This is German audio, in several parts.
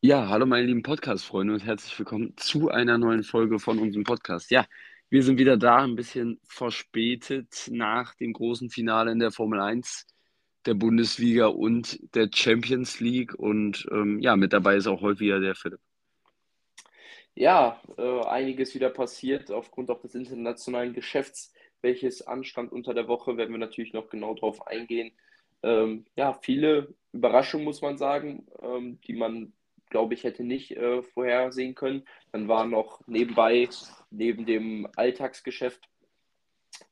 Ja, hallo meine lieben Podcast-Freunde und herzlich willkommen zu einer neuen Folge von unserem Podcast. Ja, wir sind wieder da, ein bisschen verspätet nach dem großen Finale in der Formel 1 der Bundesliga und der Champions League. Und ähm, ja, mit dabei ist auch heute wieder der Philipp. Ja, äh, einiges wieder passiert aufgrund auch des internationalen Geschäfts, welches anstand unter der Woche, werden wir natürlich noch genau drauf eingehen. Ähm, ja, viele Überraschungen, muss man sagen, ähm, die man, glaube ich, hätte nicht äh, vorhersehen können. Dann war noch nebenbei, neben dem Alltagsgeschäft,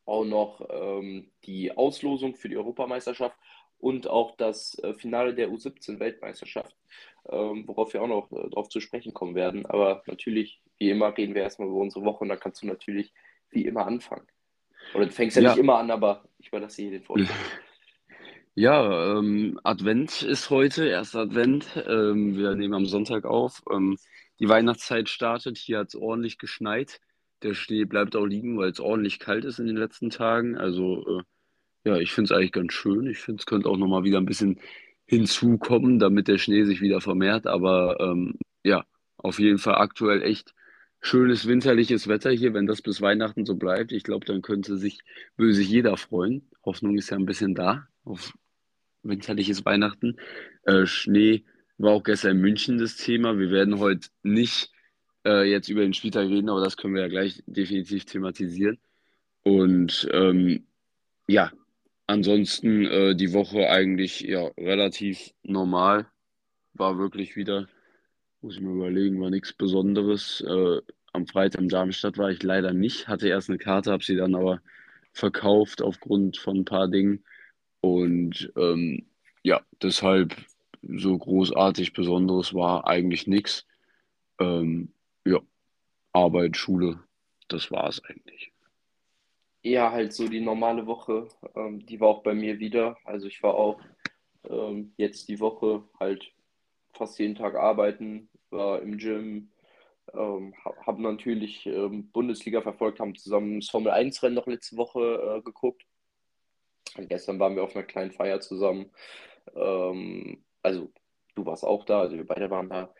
auch noch ähm, die Auslosung für die Europameisterschaft und auch das äh, Finale der U17-Weltmeisterschaft, ähm, worauf wir auch noch äh, drauf zu sprechen kommen werden. Aber natürlich, wie immer, reden wir erstmal über unsere Woche und da kannst du natürlich wie immer anfangen. Oder du fängst ja, ja. nicht immer an, aber ich überlasse dir den Vorschlag. Ja, ähm, Advent ist heute, erster Advent. Ähm, wir nehmen am Sonntag auf. Ähm, die Weihnachtszeit startet. Hier hat es ordentlich geschneit. Der Schnee bleibt auch liegen, weil es ordentlich kalt ist in den letzten Tagen. Also, äh, ja, ich finde es eigentlich ganz schön. Ich finde, es könnte auch nochmal wieder ein bisschen hinzukommen, damit der Schnee sich wieder vermehrt. Aber ähm, ja, auf jeden Fall aktuell echt schönes winterliches Wetter hier. Wenn das bis Weihnachten so bleibt, ich glaube, dann könnte sich, sich jeder freuen. Hoffnung ist ja ein bisschen da auf winterliches Weihnachten. Äh, Schnee war auch gestern in München das Thema. Wir werden heute nicht äh, jetzt über den Spieltag reden, aber das können wir ja gleich definitiv thematisieren. Und ähm, ja, ansonsten äh, die Woche eigentlich ja relativ normal. War wirklich wieder, muss ich mir überlegen, war nichts Besonderes. Äh, am Freitag in Darmstadt war ich leider nicht, hatte erst eine Karte, habe sie dann aber verkauft aufgrund von ein paar Dingen. Und ähm, ja, deshalb so großartig Besonderes war eigentlich nichts. Ähm, ja, Arbeit, Schule, das war es eigentlich. Ja, halt so die normale Woche, ähm, die war auch bei mir wieder. Also ich war auch ähm, jetzt die Woche halt fast jeden Tag arbeiten, war im Gym, ähm, habe natürlich ähm, Bundesliga verfolgt, haben zusammen das Formel 1-Rennen noch letzte Woche äh, geguckt. Und gestern waren wir auf einer kleinen Feier zusammen. Ähm, also du warst auch da, also wir beide waren da.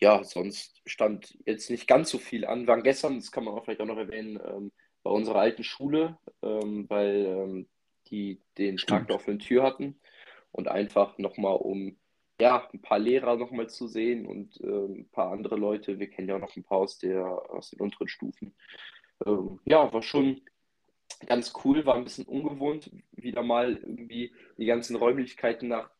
Ja, sonst stand jetzt nicht ganz so viel an. Wir waren gestern, das kann man auch vielleicht auch noch erwähnen, ähm, bei unserer alten Schule, ähm, weil ähm, die den Tag der offenen Tür hatten und einfach nochmal um ja, ein paar Lehrer nochmal zu sehen und äh, ein paar andere Leute. Wir kennen ja auch noch ein paar aus, der, aus den unteren Stufen. Ähm, ja, war schon ganz cool, war ein bisschen ungewohnt, wieder mal irgendwie die ganzen Räumlichkeiten nach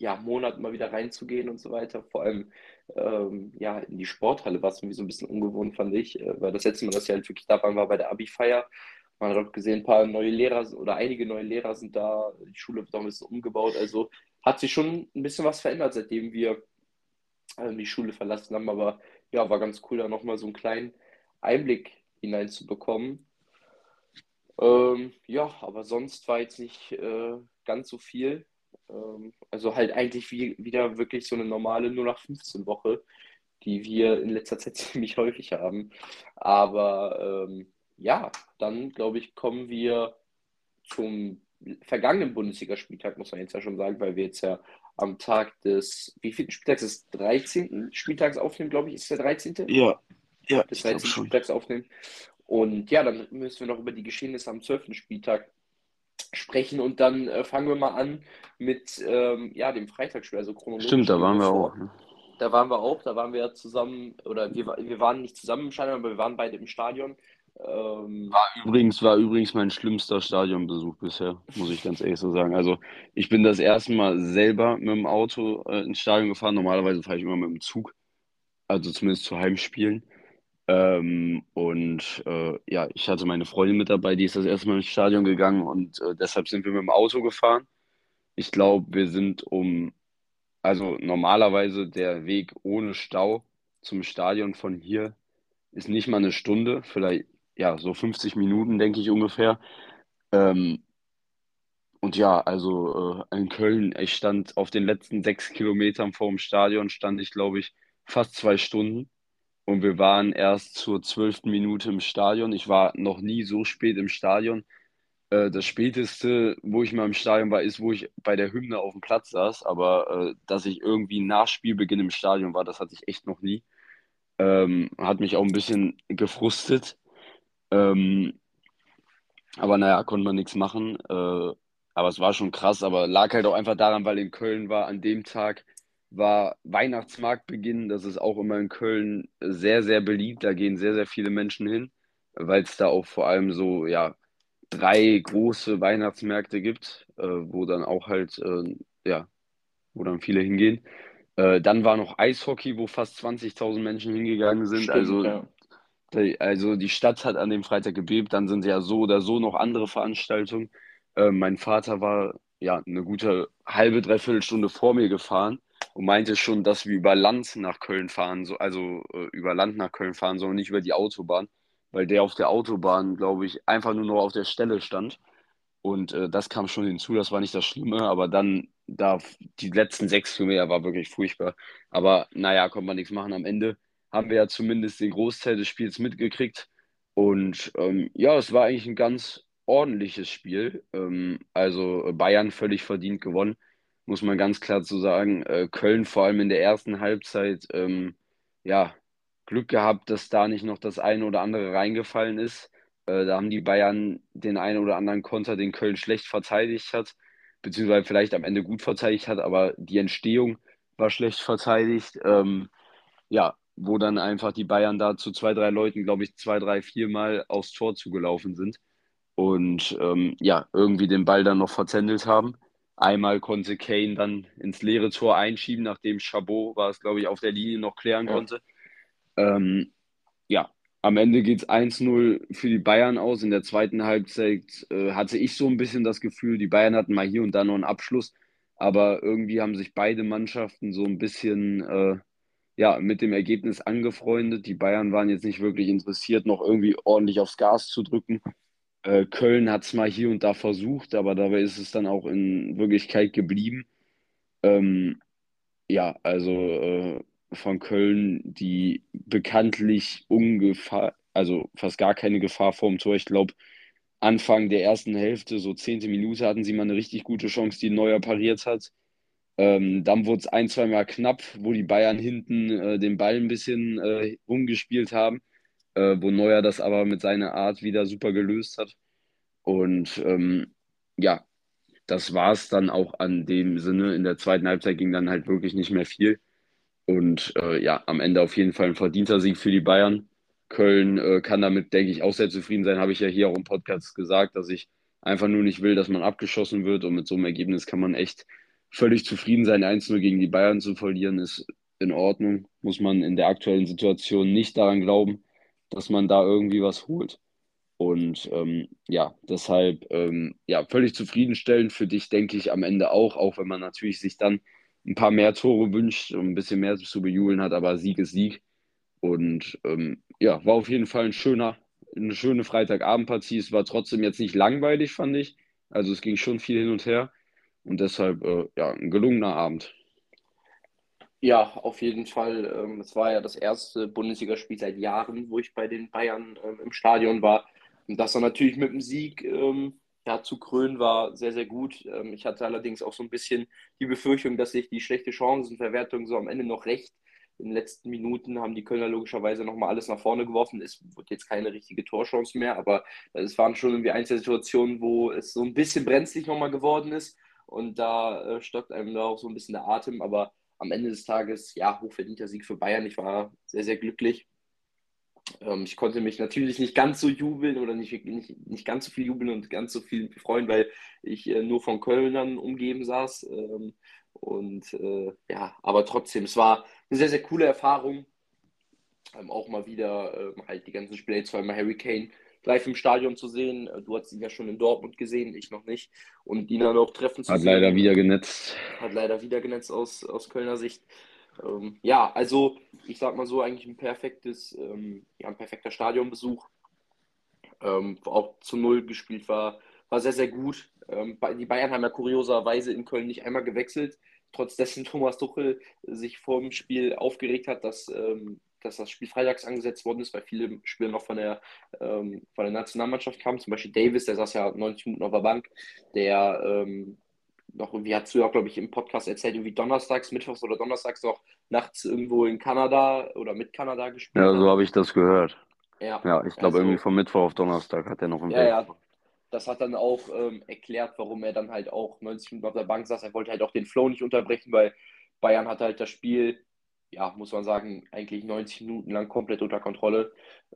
ja, Monaten mal wieder reinzugehen und so weiter. Vor allem ähm, ja, in die Sporthalle war es irgendwie so ein bisschen ungewohnt, fand ich, äh, weil das letzte Mal, dass ich halt wirklich da war, war bei der Abi-Feier. Man hat auch gesehen, ein paar neue Lehrer oder einige neue Lehrer sind da, die Schule wird auch ein bisschen umgebaut. Also hat sich schon ein bisschen was verändert, seitdem wir äh, die Schule verlassen haben. Aber ja, war ganz cool, da nochmal so einen kleinen Einblick hineinzubekommen. Ähm, ja, aber sonst war jetzt nicht äh, ganz so viel. Ähm, also halt eigentlich wie, wieder wirklich so eine normale 0 nach 15 Woche, die wir in letzter Zeit ziemlich häufig haben. Aber ähm, ja, dann glaube ich, kommen wir zum vergangenen Bundesligaspieltag, muss man jetzt ja schon sagen, weil wir jetzt ja am Tag des, wie vielten Spieltags des 13. Spieltags aufnehmen, glaube ich, ist der 13. Ja, ja, des 13. Spieltags aufnehmen. Und ja, dann müssen wir noch über die Geschehnisse am 12. Spieltag sprechen und dann äh, fangen wir mal an mit ähm, ja, dem Freitagsspiel, also chronologisch. Stimmt, da waren wir auch. Ne? Da waren wir auch, da waren wir zusammen, oder wir, wir waren nicht zusammen im Stadion, aber wir waren beide im Stadion. Ähm, war übrigens, war übrigens mein schlimmster Stadionbesuch bisher, muss ich ganz ehrlich so sagen. Also ich bin das erste Mal selber mit dem Auto äh, ins Stadion gefahren. Normalerweise fahre ich immer mit dem Zug, also zumindest zu Heimspielen. Ähm, und äh, ja, ich hatte meine Freundin mit dabei, die ist das erste Mal ins Stadion gegangen und äh, deshalb sind wir mit dem Auto gefahren. Ich glaube, wir sind um, also normalerweise der Weg ohne Stau zum Stadion von hier ist nicht mal eine Stunde, vielleicht ja so 50 Minuten, denke ich ungefähr. Ähm, und ja, also äh, in Köln, ich stand auf den letzten sechs Kilometern vor dem Stadion, stand ich, glaube ich, fast zwei Stunden und wir waren erst zur zwölften Minute im Stadion. Ich war noch nie so spät im Stadion. Äh, das späteste, wo ich mal im Stadion war, ist, wo ich bei der Hymne auf dem Platz saß. Aber äh, dass ich irgendwie nach Spielbeginn im Stadion war, das hatte ich echt noch nie. Ähm, hat mich auch ein bisschen gefrustet. Ähm, aber naja, konnte man nichts machen. Äh, aber es war schon krass, aber lag halt auch einfach daran, weil in Köln war an dem Tag war Weihnachtsmarktbeginn. Das ist auch immer in Köln sehr, sehr beliebt. Da gehen sehr, sehr viele Menschen hin, weil es da auch vor allem so, ja, drei große Weihnachtsmärkte gibt, äh, wo dann auch halt, äh, ja, wo dann viele hingehen. Äh, dann war noch Eishockey, wo fast 20.000 Menschen hingegangen sind. Stimmt, also, ja. die, also die Stadt hat an dem Freitag gebebt. Dann sind ja so oder so noch andere Veranstaltungen. Äh, mein Vater war ja eine gute halbe, dreiviertel Stunde vor mir gefahren und meinte schon, dass wir über Land nach Köln fahren, so, also äh, über Land nach Köln fahren, sondern nicht über die Autobahn, weil der auf der Autobahn, glaube ich, einfach nur noch auf der Stelle stand. Und äh, das kam schon hinzu, das war nicht das Schlimme, aber dann, da die letzten sechs Kilometer war wirklich furchtbar. Aber naja, konnte man nichts machen. Am Ende haben wir ja zumindest den Großteil des Spiels mitgekriegt. Und ähm, ja, es war eigentlich ein ganz ordentliches Spiel. Ähm, also Bayern völlig verdient gewonnen muss man ganz klar zu sagen. Äh, Köln vor allem in der ersten Halbzeit, ähm, ja, Glück gehabt, dass da nicht noch das eine oder andere reingefallen ist. Äh, da haben die Bayern den einen oder anderen Konter, den Köln schlecht verteidigt hat, beziehungsweise vielleicht am Ende gut verteidigt hat, aber die Entstehung war schlecht verteidigt. Ähm, ja, wo dann einfach die Bayern da zu zwei, drei Leuten, glaube ich, zwei, drei, vier Mal aufs Tor zugelaufen sind und ähm, ja, irgendwie den Ball dann noch verzändelt haben. Einmal konnte Kane dann ins leere Tor einschieben, nachdem Chabot war es, glaube ich, auf der Linie noch klären ja. konnte. Ähm, ja, am Ende geht es 1-0 für die Bayern aus. In der zweiten Halbzeit äh, hatte ich so ein bisschen das Gefühl, die Bayern hatten mal hier und da noch einen Abschluss, aber irgendwie haben sich beide Mannschaften so ein bisschen äh, ja, mit dem Ergebnis angefreundet. Die Bayern waren jetzt nicht wirklich interessiert, noch irgendwie ordentlich aufs Gas zu drücken. Äh, Köln hat es mal hier und da versucht, aber dabei ist es dann auch in Wirklichkeit geblieben. Ähm, ja, also äh, von Köln, die bekanntlich ungefähr, also fast gar keine Gefahr vorm Tor. Ich glaube, Anfang der ersten Hälfte, so zehnte Minute, hatten sie mal eine richtig gute Chance, die Neuer pariert hat. Ähm, dann wurde es ein, zwei Mal knapp, wo die Bayern hinten äh, den Ball ein bisschen äh, rumgespielt haben äh, wo Neuer das aber mit seiner Art wieder super gelöst hat. Und ähm, ja, das war es dann auch an dem Sinne. In der zweiten Halbzeit ging dann halt wirklich nicht mehr viel. Und äh, ja, am Ende auf jeden Fall ein verdienter Sieg für die Bayern. Köln äh, kann damit, denke ich, auch sehr zufrieden sein. Habe ich ja hier auch im Podcast gesagt, dass ich einfach nur nicht will, dass man abgeschossen wird. Und mit so einem Ergebnis kann man echt völlig zufrieden sein. 1-0 gegen die Bayern zu verlieren ist in Ordnung. Muss man in der aktuellen Situation nicht daran glauben dass man da irgendwie was holt. Und ähm, ja, deshalb ähm, ja, völlig zufriedenstellend für dich, denke ich, am Ende auch, auch wenn man natürlich sich dann ein paar mehr Tore wünscht und ein bisschen mehr zu bejubeln hat, aber Sieg ist Sieg. Und ähm, ja, war auf jeden Fall ein schöner, eine schöne Freitagabendpartie. Es war trotzdem jetzt nicht langweilig, fand ich. Also es ging schon viel hin und her. Und deshalb, äh, ja, ein gelungener Abend. Ja, auf jeden Fall. Ähm, es war ja das erste Bundesligaspiel seit Jahren, wo ich bei den Bayern ähm, im Stadion war. Und das dann natürlich mit dem Sieg ähm, ja, zu krönen war sehr, sehr gut. ich hatte allerdings auch so ein bisschen die Befürchtung, dass sich die schlechte Chancenverwertung so am Ende noch recht. In den letzten Minuten haben die Kölner logischerweise nochmal alles nach vorne geworfen. Es wurde jetzt keine richtige Torchance mehr, aber es waren schon irgendwie einzelne Situationen, wo es so ein bisschen brenzlig nochmal geworden ist. Und da äh, stockt einem da auch so ein bisschen der Atem. Aber am Ende des Tages, ja, hochverdienter Sieg für Bayern. Ich war sehr, sehr glücklich. Ähm, ich konnte mich natürlich nicht ganz so jubeln oder nicht, nicht, nicht ganz so viel jubeln und ganz so viel freuen, weil ich äh, nur von Kölnern umgeben saß. Ähm, und äh, ja, aber trotzdem, es war eine sehr, sehr coole Erfahrung. Ähm, auch mal wieder ähm, halt die ganzen Spiele, allem Harry Kane live im Stadion zu sehen. Äh, du hast ihn ja schon in Dortmund gesehen, ich noch nicht. Und ihn dann auch treffen zu hat sehen. Hat leider wieder genetzt. Hat leider wieder genetzt aus, aus Kölner Sicht. Ähm, ja, also ich sag mal so, eigentlich ein perfektes, ähm, ja, ein perfekter Stadionbesuch. Ähm, auch zu Null gespielt war, war sehr, sehr gut. Ähm, die Bayern haben ja kurioserweise in Köln nicht einmal gewechselt, trotz dessen Thomas Tuchel sich vor dem Spiel aufgeregt hat, dass ähm, dass das Spiel freitags angesetzt worden ist, weil viele Spieler noch von der, ähm, von der Nationalmannschaft kamen. Zum Beispiel Davis, der saß ja 90 Minuten auf der Bank, der ähm, noch irgendwie hat ja, glaube ich, im Podcast erzählt, irgendwie donnerstags, mittwochs oder donnerstags noch nachts irgendwo in Kanada oder mit Kanada gespielt. Ja, so habe ich das gehört. Ja, Ja, ich glaube, also- irgendwie vom Mittwoch auf Donnerstag hat er noch im Ja, ja. Das hat dann auch ähm, erklärt, warum er dann halt auch 90 Minuten auf der Bank saß. Er wollte halt auch den Flow nicht unterbrechen, weil Bayern hatte halt das Spiel, ja, muss man sagen, eigentlich 90 Minuten lang komplett unter Kontrolle.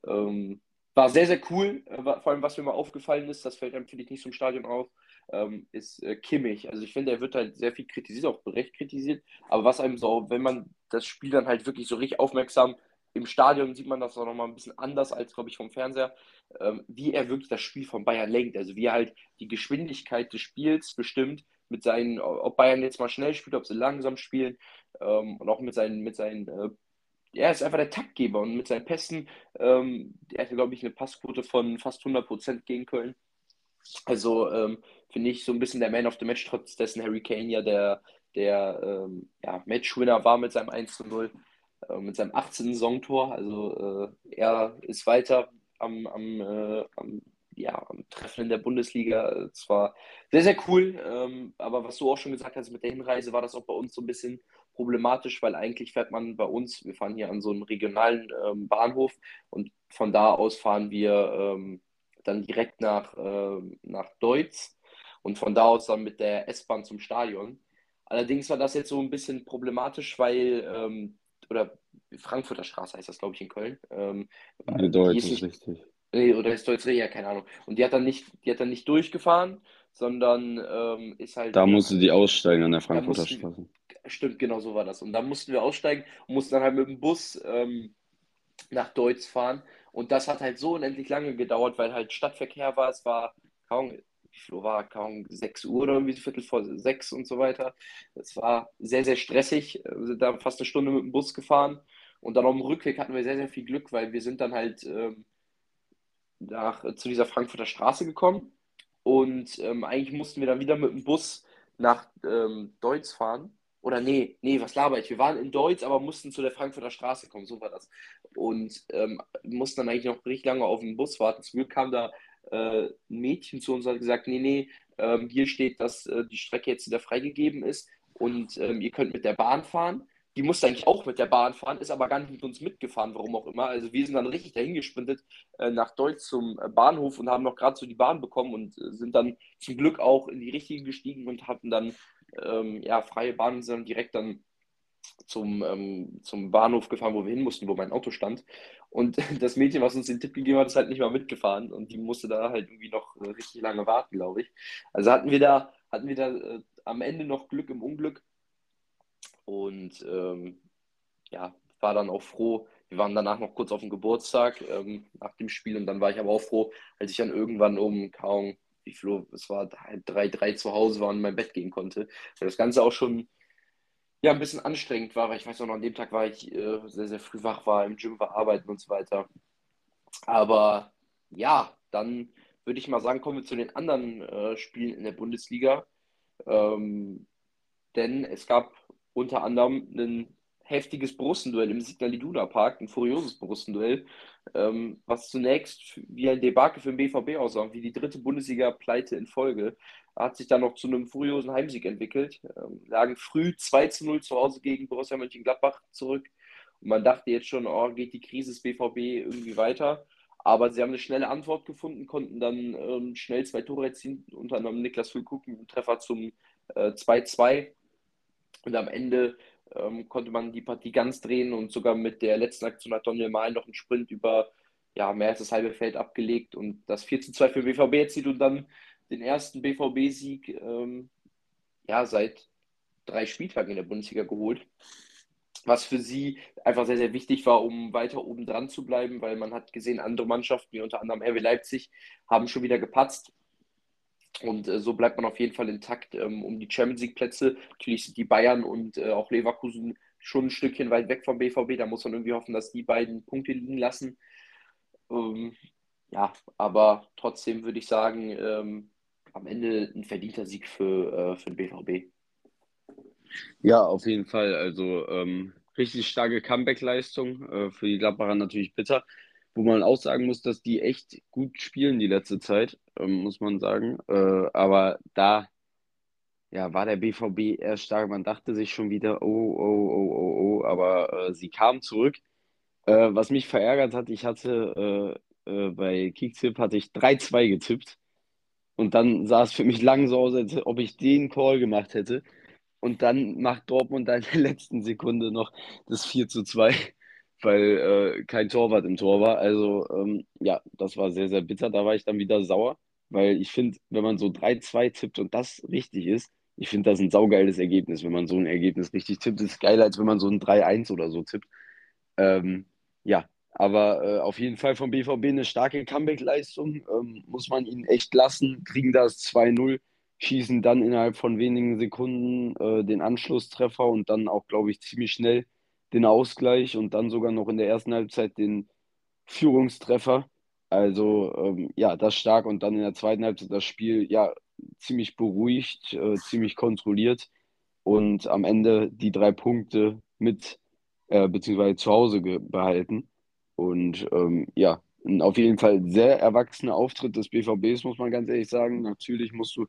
Ähm, war sehr, sehr cool. Äh, vor allem, was mir mal aufgefallen ist, das fällt einem, finde ich, nicht im Stadion auf, ähm, ist äh, Kimmich. Also ich finde, er wird halt sehr viel kritisiert, auch berecht kritisiert. Aber was einem so, wenn man das Spiel dann halt wirklich so richtig aufmerksam im Stadion sieht man das auch nochmal ein bisschen anders als, glaube ich, vom Fernseher, ähm, wie er wirklich das Spiel von Bayern lenkt. Also wie er halt die Geschwindigkeit des Spiels bestimmt, mit seinen, ob Bayern jetzt mal schnell spielt, ob sie langsam spielen ähm, und auch mit seinen, mit seinen, äh, er ist einfach der Taktgeber und mit seinen Pässen, ähm, er hatte, glaube ich, eine Passquote von fast 100% gegen Köln. Also ähm, finde ich so ein bisschen der Man of the Match, trotz dessen Harry Kane ja der, der ähm, ja, Matchwinner war mit seinem 1 zu 0, äh, mit seinem 18. Saisontor. Also äh, er ist weiter am, am, äh, am, ja, Treffen in der Bundesliga. Es war sehr, sehr cool. Ähm, aber was du auch schon gesagt hast, mit der Hinreise war das auch bei uns so ein bisschen problematisch, weil eigentlich fährt man bei uns, wir fahren hier an so einem regionalen ähm, Bahnhof und von da aus fahren wir ähm, dann direkt nach, ähm, nach Deutz und von da aus dann mit der S-Bahn zum Stadion. Allerdings war das jetzt so ein bisschen problematisch, weil, ähm, oder Frankfurter Straße heißt das, glaube ich, in Köln. Ähm, nicht, richtig. Nee, oder ist Deutz, ja, keine Ahnung. Und die hat dann nicht, die hat dann nicht durchgefahren, sondern ähm, ist halt, Da musste die aussteigen an der Frankfurter mussten- Straße. Stimmt, genau so war das. Und dann mussten wir aussteigen und mussten dann halt mit dem Bus ähm, nach Deutz fahren. Und das hat halt so unendlich lange gedauert, weil halt Stadtverkehr war. Es war kaum, wie war kaum 6 Uhr oder irgendwie Viertel vor sechs und so weiter. Es war sehr, sehr stressig. Wir sind da fast eine Stunde mit dem Bus gefahren. Und dann auf dem Rückweg hatten wir sehr, sehr viel Glück, weil wir sind dann halt ähm, nach, zu dieser Frankfurter Straße gekommen. Und ähm, eigentlich mussten wir dann wieder mit dem Bus nach ähm, Deutz fahren. Oder nee, nee, was laber ich? Wir waren in Deutz, aber mussten zu der Frankfurter Straße kommen, so war das. Und ähm, mussten dann eigentlich noch richtig lange auf den Bus warten. Zum Glück kam da äh, ein Mädchen zu uns und hat gesagt, nee, nee, ähm, hier steht, dass äh, die Strecke jetzt wieder freigegeben ist und ähm, ihr könnt mit der Bahn fahren. Die musste eigentlich auch mit der Bahn fahren, ist aber gar nicht mit uns mitgefahren, warum auch immer. Also wir sind dann richtig dahin gesprintet äh, nach Deutz zum äh, Bahnhof und haben noch gerade so die Bahn bekommen und äh, sind dann zum Glück auch in die richtige gestiegen und hatten dann ähm, ja, freie Bahn und sind dann direkt dann zum, ähm, zum Bahnhof gefahren, wo wir hin mussten, wo mein Auto stand. Und das Mädchen, was uns den Tipp gegeben hat, ist halt nicht mal mitgefahren und die musste da halt irgendwie noch äh, richtig lange warten, glaube ich. Also hatten wir da, hatten wir da äh, am Ende noch Glück im Unglück und ähm, ja, war dann auch froh. Wir waren danach noch kurz auf dem Geburtstag ähm, nach dem Spiel und dann war ich aber auch froh, als ich dann irgendwann um kaum, wie viel es war drei, drei zu Hause war und in mein Bett gehen konnte. Weil das Ganze auch schon ja, ein bisschen anstrengend war, weil ich weiß auch noch, an dem Tag war ich äh, sehr, sehr früh wach, war im Gym, war arbeiten und so weiter. Aber ja, dann würde ich mal sagen, kommen wir zu den anderen äh, Spielen in der Bundesliga. Ähm, denn es gab unter anderem ein heftiges Brustduell im Signal Iduna Park, ein furioses Brustduell, ähm, was zunächst wie ein Debakel für den BVB aussah, wie die dritte Bundesliga-Pleite in Folge, hat sich dann noch zu einem furiosen Heimsieg entwickelt, ähm, lagen früh 2 zu 0 zu Hause gegen Borussia Mönchengladbach zurück. Und man dachte jetzt schon, oh, geht die Krise des BVB irgendwie weiter, aber sie haben eine schnelle Antwort gefunden, konnten dann ähm, schnell zwei Tore erzielen, unter anderem Niklas Füllkrug mit einem Treffer zum äh, 2-2 und am Ende ähm, konnte man die Partie ganz drehen und sogar mit der letzten Aktion hat Daniel Mal noch einen Sprint über ja, mehr als das halbe Feld abgelegt und das 4 zu 2 für BVB erzielt und dann den ersten BVB-Sieg ähm, ja, seit drei Spieltagen in der Bundesliga geholt. Was für sie einfach sehr, sehr wichtig war, um weiter oben dran zu bleiben, weil man hat gesehen, andere Mannschaften, wie unter anderem RW Leipzig, haben schon wieder gepatzt. Und äh, so bleibt man auf jeden Fall intakt ähm, um die Champions League-Plätze. Natürlich sind die Bayern und äh, auch Leverkusen schon ein Stückchen weit weg vom BVB. Da muss man irgendwie hoffen, dass die beiden Punkte liegen lassen. Ähm, ja, aber trotzdem würde ich sagen, ähm, am Ende ein verdienter Sieg für, äh, für den BVB. Ja, auf jeden Fall. Also ähm, richtig starke Comeback-Leistung. Äh, für die Gladbacher natürlich bitter. Wo man auch sagen muss, dass die echt gut spielen die letzte Zeit, ähm, muss man sagen. Äh, aber da ja, war der BVB eher stark. Man dachte sich schon wieder, oh, oh, oh, oh, oh, aber äh, sie kam zurück. Äh, was mich verärgert hat, ich hatte äh, äh, bei Kicktipp hatte ich 3-2 getippt. Und dann sah es für mich lang so aus, als ob ich den Call gemacht hätte. Und dann macht Dortmund in der letzten Sekunde noch das 4 zu 2, weil äh, kein Torwart im Tor war. Also ähm, ja, das war sehr, sehr bitter. Da war ich dann wieder sauer, weil ich finde, wenn man so 3-2 tippt und das richtig ist, ich finde das ein saugeiles Ergebnis, wenn man so ein Ergebnis richtig tippt. Das ist geiler, als wenn man so ein 3-1 oder so tippt. Ähm, ja, aber äh, auf jeden Fall vom BVB eine starke Comeback-Leistung. Ähm, muss man ihnen echt lassen. Kriegen das 2-0, schießen dann innerhalb von wenigen Sekunden äh, den Anschlusstreffer und dann auch, glaube ich, ziemlich schnell den Ausgleich und dann sogar noch in der ersten Halbzeit den Führungstreffer. Also ähm, ja, das stark und dann in der zweiten Halbzeit das Spiel ja ziemlich beruhigt, äh, ziemlich kontrolliert und am Ende die drei Punkte mit äh, beziehungsweise zu Hause behalten. Und ähm, ja, auf jeden Fall sehr erwachsener Auftritt des BVBs, muss man ganz ehrlich sagen. Natürlich musst du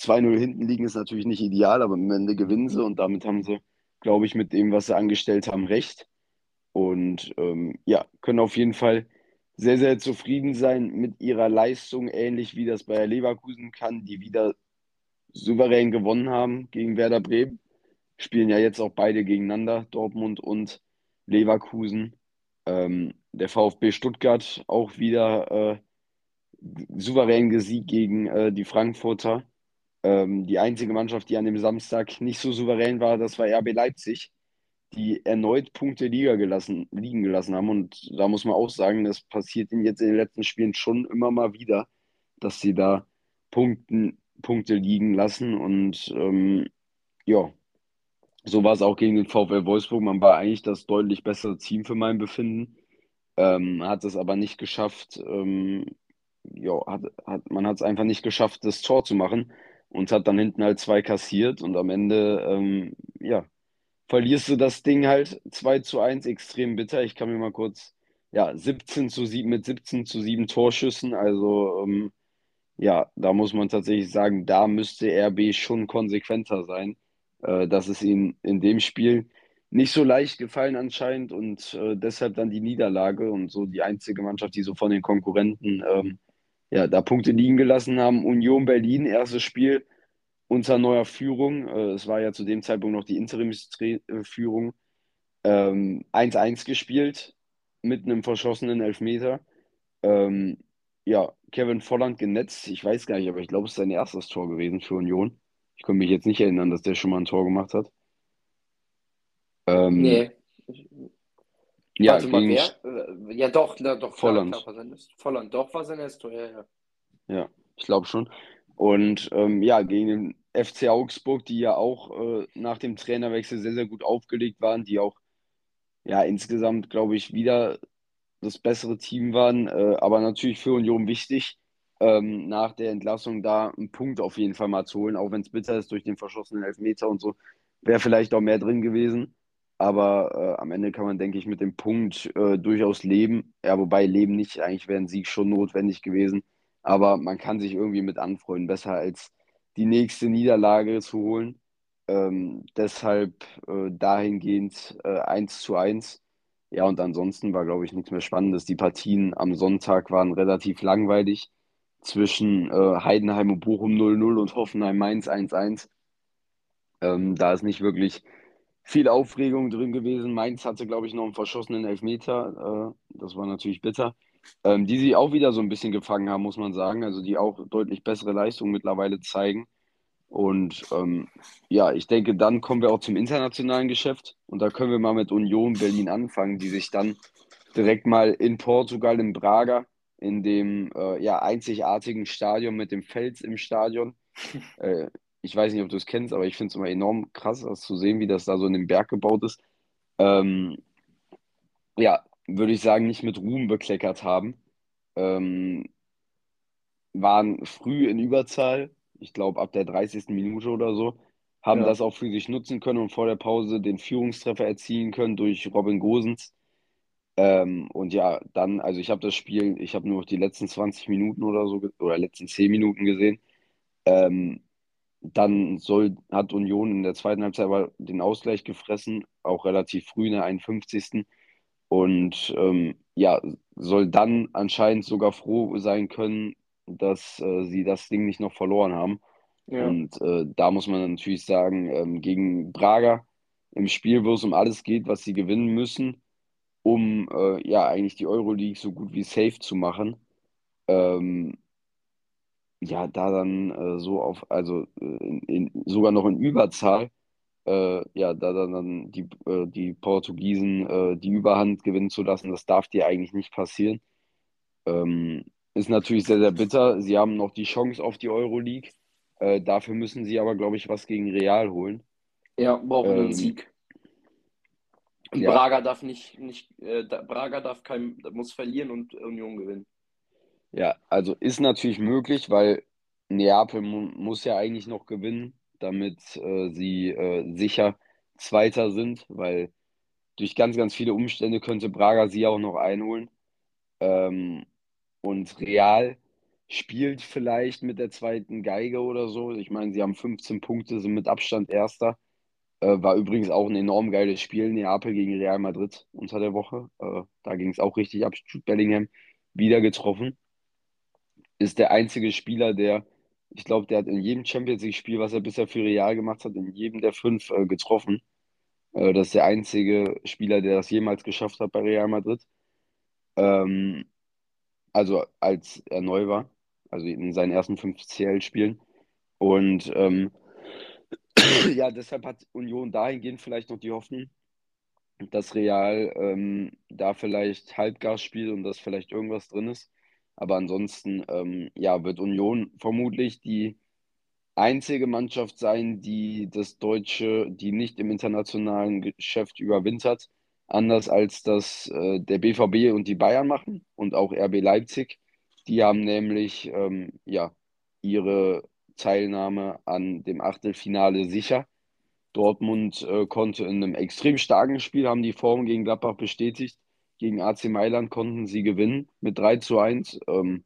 2-0 hinten liegen, ist natürlich nicht ideal, aber am Ende gewinnen sie und damit haben sie, glaube ich, mit dem, was sie angestellt haben, recht. Und ähm, ja, können auf jeden Fall sehr, sehr zufrieden sein mit ihrer Leistung, ähnlich wie das bei Leverkusen kann, die wieder souverän gewonnen haben gegen Werder Bremen. Spielen ja jetzt auch beide gegeneinander, Dortmund und Leverkusen. Ähm, der VfB Stuttgart auch wieder äh, souverän gesiegt gegen äh, die Frankfurter. Ähm, die einzige Mannschaft, die an dem Samstag nicht so souverän war, das war RB Leipzig die erneut Punkte Liga gelassen, liegen gelassen haben. Und da muss man auch sagen, das passiert ihnen jetzt in den letzten Spielen schon immer mal wieder, dass sie da Punkten, Punkte liegen lassen. Und ähm, ja, so war es auch gegen den VfL Wolfsburg. Man war eigentlich das deutlich bessere Team für mein Befinden. Ähm, hat es aber nicht geschafft, ähm, ja, hat, hat, man hat es einfach nicht geschafft, das Tor zu machen und hat dann hinten halt zwei kassiert und am Ende, ähm, ja, verlierst du das Ding halt 2 zu 1, extrem bitter. Ich kann mir mal kurz, ja, 17 zu 7 mit 17 zu 7 Torschüssen. Also, ähm, ja, da muss man tatsächlich sagen, da müsste RB schon konsequenter sein. Äh, das ist ihnen in dem Spiel nicht so leicht gefallen anscheinend und äh, deshalb dann die Niederlage und so die einzige Mannschaft, die so von den Konkurrenten ähm, ja, da Punkte liegen gelassen haben. Union Berlin, erstes Spiel, unter neuer Führung, äh, es war ja zu dem Zeitpunkt noch die Interimsführung, 1-1 ähm, gespielt mit einem verschossenen Elfmeter. Ähm, ja, Kevin Volland genetzt, ich weiß gar nicht, aber ich glaube, es ist sein erstes Tor gewesen für Union. Ich kann mich jetzt nicht erinnern, dass der schon mal ein Tor gemacht hat. Ähm, nee. Ja, Warte mal, wer? Äh, ja, doch, na, doch, Volland. Klar, klar, Volland, doch, war sein erstes Tor, ja, ja. Ja, ich glaube schon. Und ähm, ja, gegen den FC Augsburg, die ja auch äh, nach dem Trainerwechsel sehr, sehr gut aufgelegt waren, die auch ja insgesamt, glaube ich, wieder das bessere Team waren, äh, aber natürlich für Union wichtig, ähm, nach der Entlassung da einen Punkt auf jeden Fall mal zu holen, auch wenn es bitter ist durch den verschossenen Elfmeter und so, wäre vielleicht auch mehr drin gewesen. Aber äh, am Ende kann man, denke ich, mit dem Punkt äh, durchaus leben. Ja, wobei leben nicht, eigentlich wäre ein Sieg schon notwendig gewesen. Aber man kann sich irgendwie mit anfreunden, besser als die nächste Niederlage zu holen. Ähm, deshalb äh, dahingehend äh, 1 zu 1. Ja, und ansonsten war, glaube ich, nichts mehr Spannendes. Die Partien am Sonntag waren relativ langweilig. Zwischen äh, Heidenheim und Bochum 0-0 und Hoffenheim Mainz 1-1. Ähm, da ist nicht wirklich viel Aufregung drin gewesen. Mainz hatte, glaube ich, noch einen verschossenen Elfmeter. Äh, das war natürlich bitter ähm, die sie auch wieder so ein bisschen gefangen haben, muss man sagen. Also die auch deutlich bessere Leistungen mittlerweile zeigen. Und ähm, ja, ich denke, dann kommen wir auch zum internationalen Geschäft. Und da können wir mal mit Union Berlin anfangen, die sich dann direkt mal in Portugal, in Braga, in dem äh, ja, einzigartigen Stadion mit dem Fels im Stadion. Äh, ich weiß nicht, ob du es kennst, aber ich finde es immer enorm krass, das zu sehen, wie das da so in dem Berg gebaut ist. Ähm, ja, würde ich sagen, nicht mit Ruhm bekleckert haben. Ähm, waren früh in Überzahl, ich glaube ab der 30. Minute oder so. haben Ja, das auch für sich nutzen können und vor der Pause den Führungstreffer erzielen können durch Robin Gosens. Ähm, und ja, dann, also ich habe das Spiel, ich habe nur noch die letzten 20 Minuten oder so oder letzten 10 Minuten gesehen. Ähm, dann soll, hat Union in der zweiten Halbzeit aber den Ausgleich gefressen, auch relativ früh in der 51. Und ähm, ja, soll dann anscheinend sogar froh sein können, dass äh, sie das Ding nicht noch verloren haben. ja, Und äh, da muss man natürlich sagen, ähm, gegen Braga im Spiel, wo es um alles geht, was sie gewinnen müssen, um äh, ja eigentlich die Euroleague so gut wie safe zu machen. Ähm, ja, da dann äh, so auf, also äh, in, in, sogar noch in Überzahl, äh, ja, da dann, dann die, äh, die Portugiesen äh, die Überhand gewinnen zu lassen, das darf dir eigentlich nicht passieren. Ähm, ist natürlich sehr, sehr bitter. Sie haben noch die Chance auf die Euroleague. Dafür müssen sie aber, glaube ich, was gegen Real holen. ja, brauchen einen Ähm, Sieg. Und ja, Braga darf nicht, nicht äh, Braga darf kein, muss verlieren und Union gewinnen. Ja, also ist natürlich möglich, weil Neapel mu muss ja eigentlich noch gewinnen, damit äh, sie äh, sicher Zweiter sind, weil durch ganz, ganz viele Umstände könnte Braga sie auch noch einholen. Ähm, und Real spielt vielleicht mit der zweiten Geige oder so. Ich meine, sie haben 15 Punkte, sind mit Abstand Erster. Äh, war übrigens auch ein enorm geiles Spiel, Neapel gegen Real Madrid unter der Woche. Äh, da ging es auch richtig ab. Jude Bellingham wieder getroffen. Ist der einzige Spieler, der, ich glaube, der hat in jedem Champions League-Spiel, was er bisher für Real gemacht hat, in jedem der fünf äh, getroffen. Äh, das ist der einzige Spieler, der das jemals geschafft hat bei Real Madrid. Ähm, also als er neu war, also in seinen ersten fünf CL-Spielen. Und ähm, ja, deshalb hat Union dahingehend vielleicht noch die Hoffnung, dass Real ähm, da vielleicht Halbgas spielt und dass vielleicht irgendwas drin ist. Aber ansonsten, ähm, ja, wird Union vermutlich die einzige Mannschaft sein, die das Deutsche, die nicht im internationalen Geschäft überwintert, anders als das äh, der BVB und die Bayern machen und auch RB Leipzig. Die haben nämlich ähm, ja, ihre Teilnahme an dem Achtelfinale sicher. Dortmund äh, konnte in einem extrem starken Spiel, haben die Form gegen Gladbach bestätigt. Gegen AC Mailand konnten sie gewinnen mit 3 zu 1. Ähm,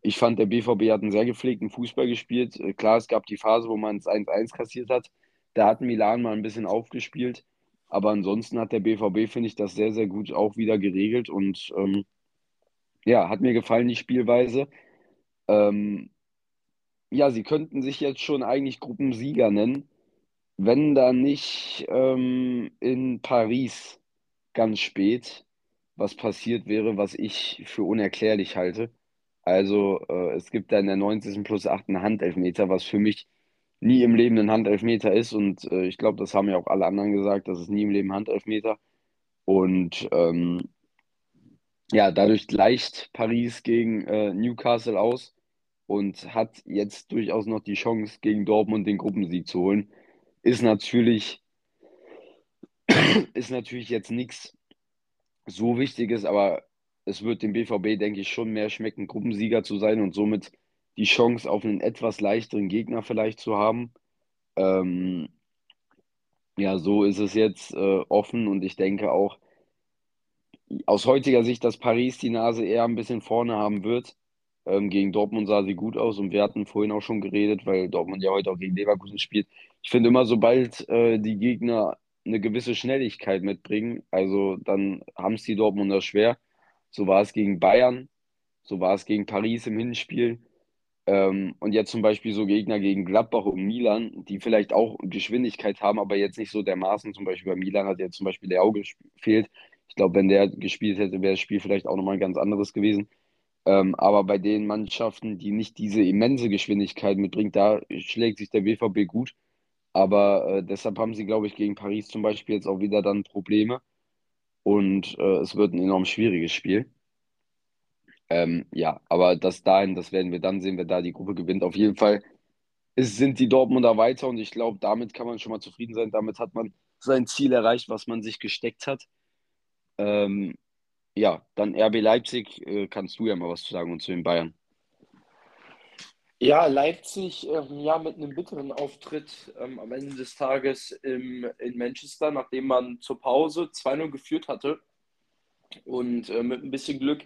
ich fand, der BVB hat einen sehr gepflegten Fußball gespielt. Äh, Klar, es gab die Phase, wo man es 1-1 kassiert hat. Da hat Milan mal ein bisschen aufgespielt. Aber ansonsten hat der BVB, finde ich, das sehr, sehr gut auch wieder geregelt. Und ähm, ja, hat mir gefallen, die Spielweise. Ähm, ja, sie könnten sich jetzt schon eigentlich Gruppensieger nennen, wenn da nicht ähm, in Paris ganz spät was passiert wäre, was ich für unerklärlich halte. Also äh, es gibt da in der 90. plus 8 einen Handelfmeter, was für mich nie im Leben ein Handelfmeter ist. Und äh, ich glaube, das haben ja auch alle anderen gesagt, das ist nie im Leben Handelfmeter. Und ähm, ja, dadurch gleicht Paris gegen äh, Newcastle aus und hat jetzt durchaus noch die Chance, gegen Dortmund den Gruppensieg zu holen. Ist natürlich, ist natürlich jetzt nichts so Wichtiges, aber es wird dem BVB, denke ich, schon mehr schmecken, Gruppensieger zu sein und somit die Chance auf einen etwas leichteren Gegner vielleicht zu haben. Ähm, ja, so ist es jetzt äh, offen und ich denke auch aus heutiger Sicht, dass Paris die Nase eher ein bisschen vorne haben wird. Ähm, gegen Dortmund sah sie gut aus und wir hatten vorhin auch schon geredet, weil Dortmund ja heute auch gegen Leverkusen spielt. Ich finde immer, sobald äh, die Gegner eine gewisse Schnelligkeit mitbringen, also dann haben es die Dortmunder schwer. So war es gegen Bayern, so war es gegen Paris im Hinspiel. Ähm, und jetzt zum Beispiel so Gegner gegen Gladbach und Milan, die vielleicht auch Geschwindigkeit haben, aber jetzt nicht so dermaßen. Zum Beispiel bei Milan hat jetzt zum Beispiel der Auge gefehlt. Ich glaube, wenn der gespielt hätte, wäre das Spiel vielleicht auch nochmal ein ganz anderes gewesen. Ähm, aber bei den Mannschaften, die nicht diese immense Geschwindigkeit mitbringen, da schlägt sich der BVB gut. Aber äh, deshalb haben sie, glaube ich, gegen Paris zum Beispiel jetzt auch wieder dann Probleme. Und äh, es wird ein enorm schwieriges Spiel. Ähm, ja, aber das dahin, das werden wir dann sehen, wer da die Gruppe gewinnt. Auf jeden Fall es sind die Dortmunder weiter und ich glaube, damit kann man schon mal zufrieden sein. Damit hat man sein Ziel erreicht, was man sich gesteckt hat. Ähm, ja, dann RB Leipzig, äh, kannst du ja mal was zu sagen und zu den Bayern. Ja, Leipzig, ähm, ja, mit einem bitteren Auftritt ähm, am Ende des Tages im, in Manchester, nachdem man zur Pause 2-0 geführt hatte. Und äh, mit ein bisschen Glück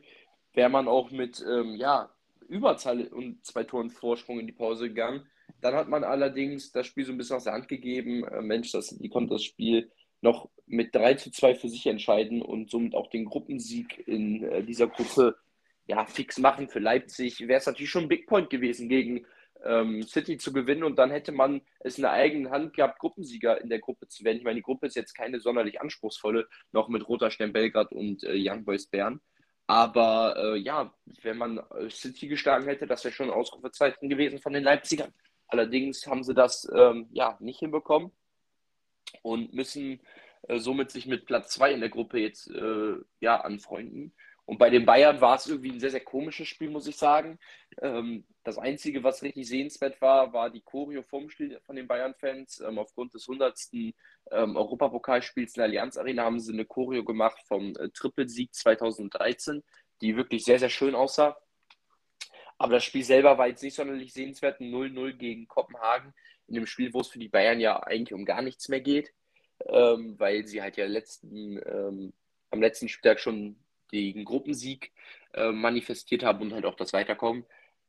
wäre man auch mit ähm, ja, Überzahl und zwei Toren Vorsprung in die Pause gegangen. Dann hat man allerdings das Spiel so ein bisschen aus der Hand gegeben. Äh, Manchester City konnte das Spiel noch mit 3 zu 2 für sich entscheiden und somit auch den Gruppensieg in äh, dieser Gruppe ja, fix machen für Leipzig, wäre es natürlich schon ein Big Point gewesen, gegen ähm, City zu gewinnen und dann hätte man es in der eigenen Hand gehabt, Gruppensieger in der Gruppe zu werden. Ich meine, die Gruppe ist jetzt keine sonderlich anspruchsvolle, noch mit Roter Stern Belgrad und äh, Young Boys Bern. Aber äh, ja, wenn man äh, City geschlagen hätte, das wäre schon ein Ausrufezeichen gewesen von den Leipzigern. Allerdings haben sie das ähm, ja nicht hinbekommen und müssen äh, somit sich mit Platz 2 in der Gruppe jetzt äh, ja anfreunden. Und bei den Bayern war es irgendwie ein sehr, sehr komisches Spiel, muss ich sagen. Ähm, das Einzige, was richtig sehenswert war, war die Choreo vom Spiel von den Bayern-Fans. Ähm, aufgrund des 100. Ähm, Europapokalspiels in der Allianz Arena haben sie eine Choreo gemacht vom äh, Trippelsieg 2013, die wirklich sehr, sehr schön aussah. Aber das Spiel selber war jetzt nicht sonderlich sehenswert. 0-0 gegen Kopenhagen. In dem Spiel, wo es für die Bayern ja eigentlich um gar nichts mehr geht, ähm, weil sie halt ja letzten, ähm, am letzten Spieltag schon den Gruppensieg äh, manifestiert haben und halt auch das Weiterkommen.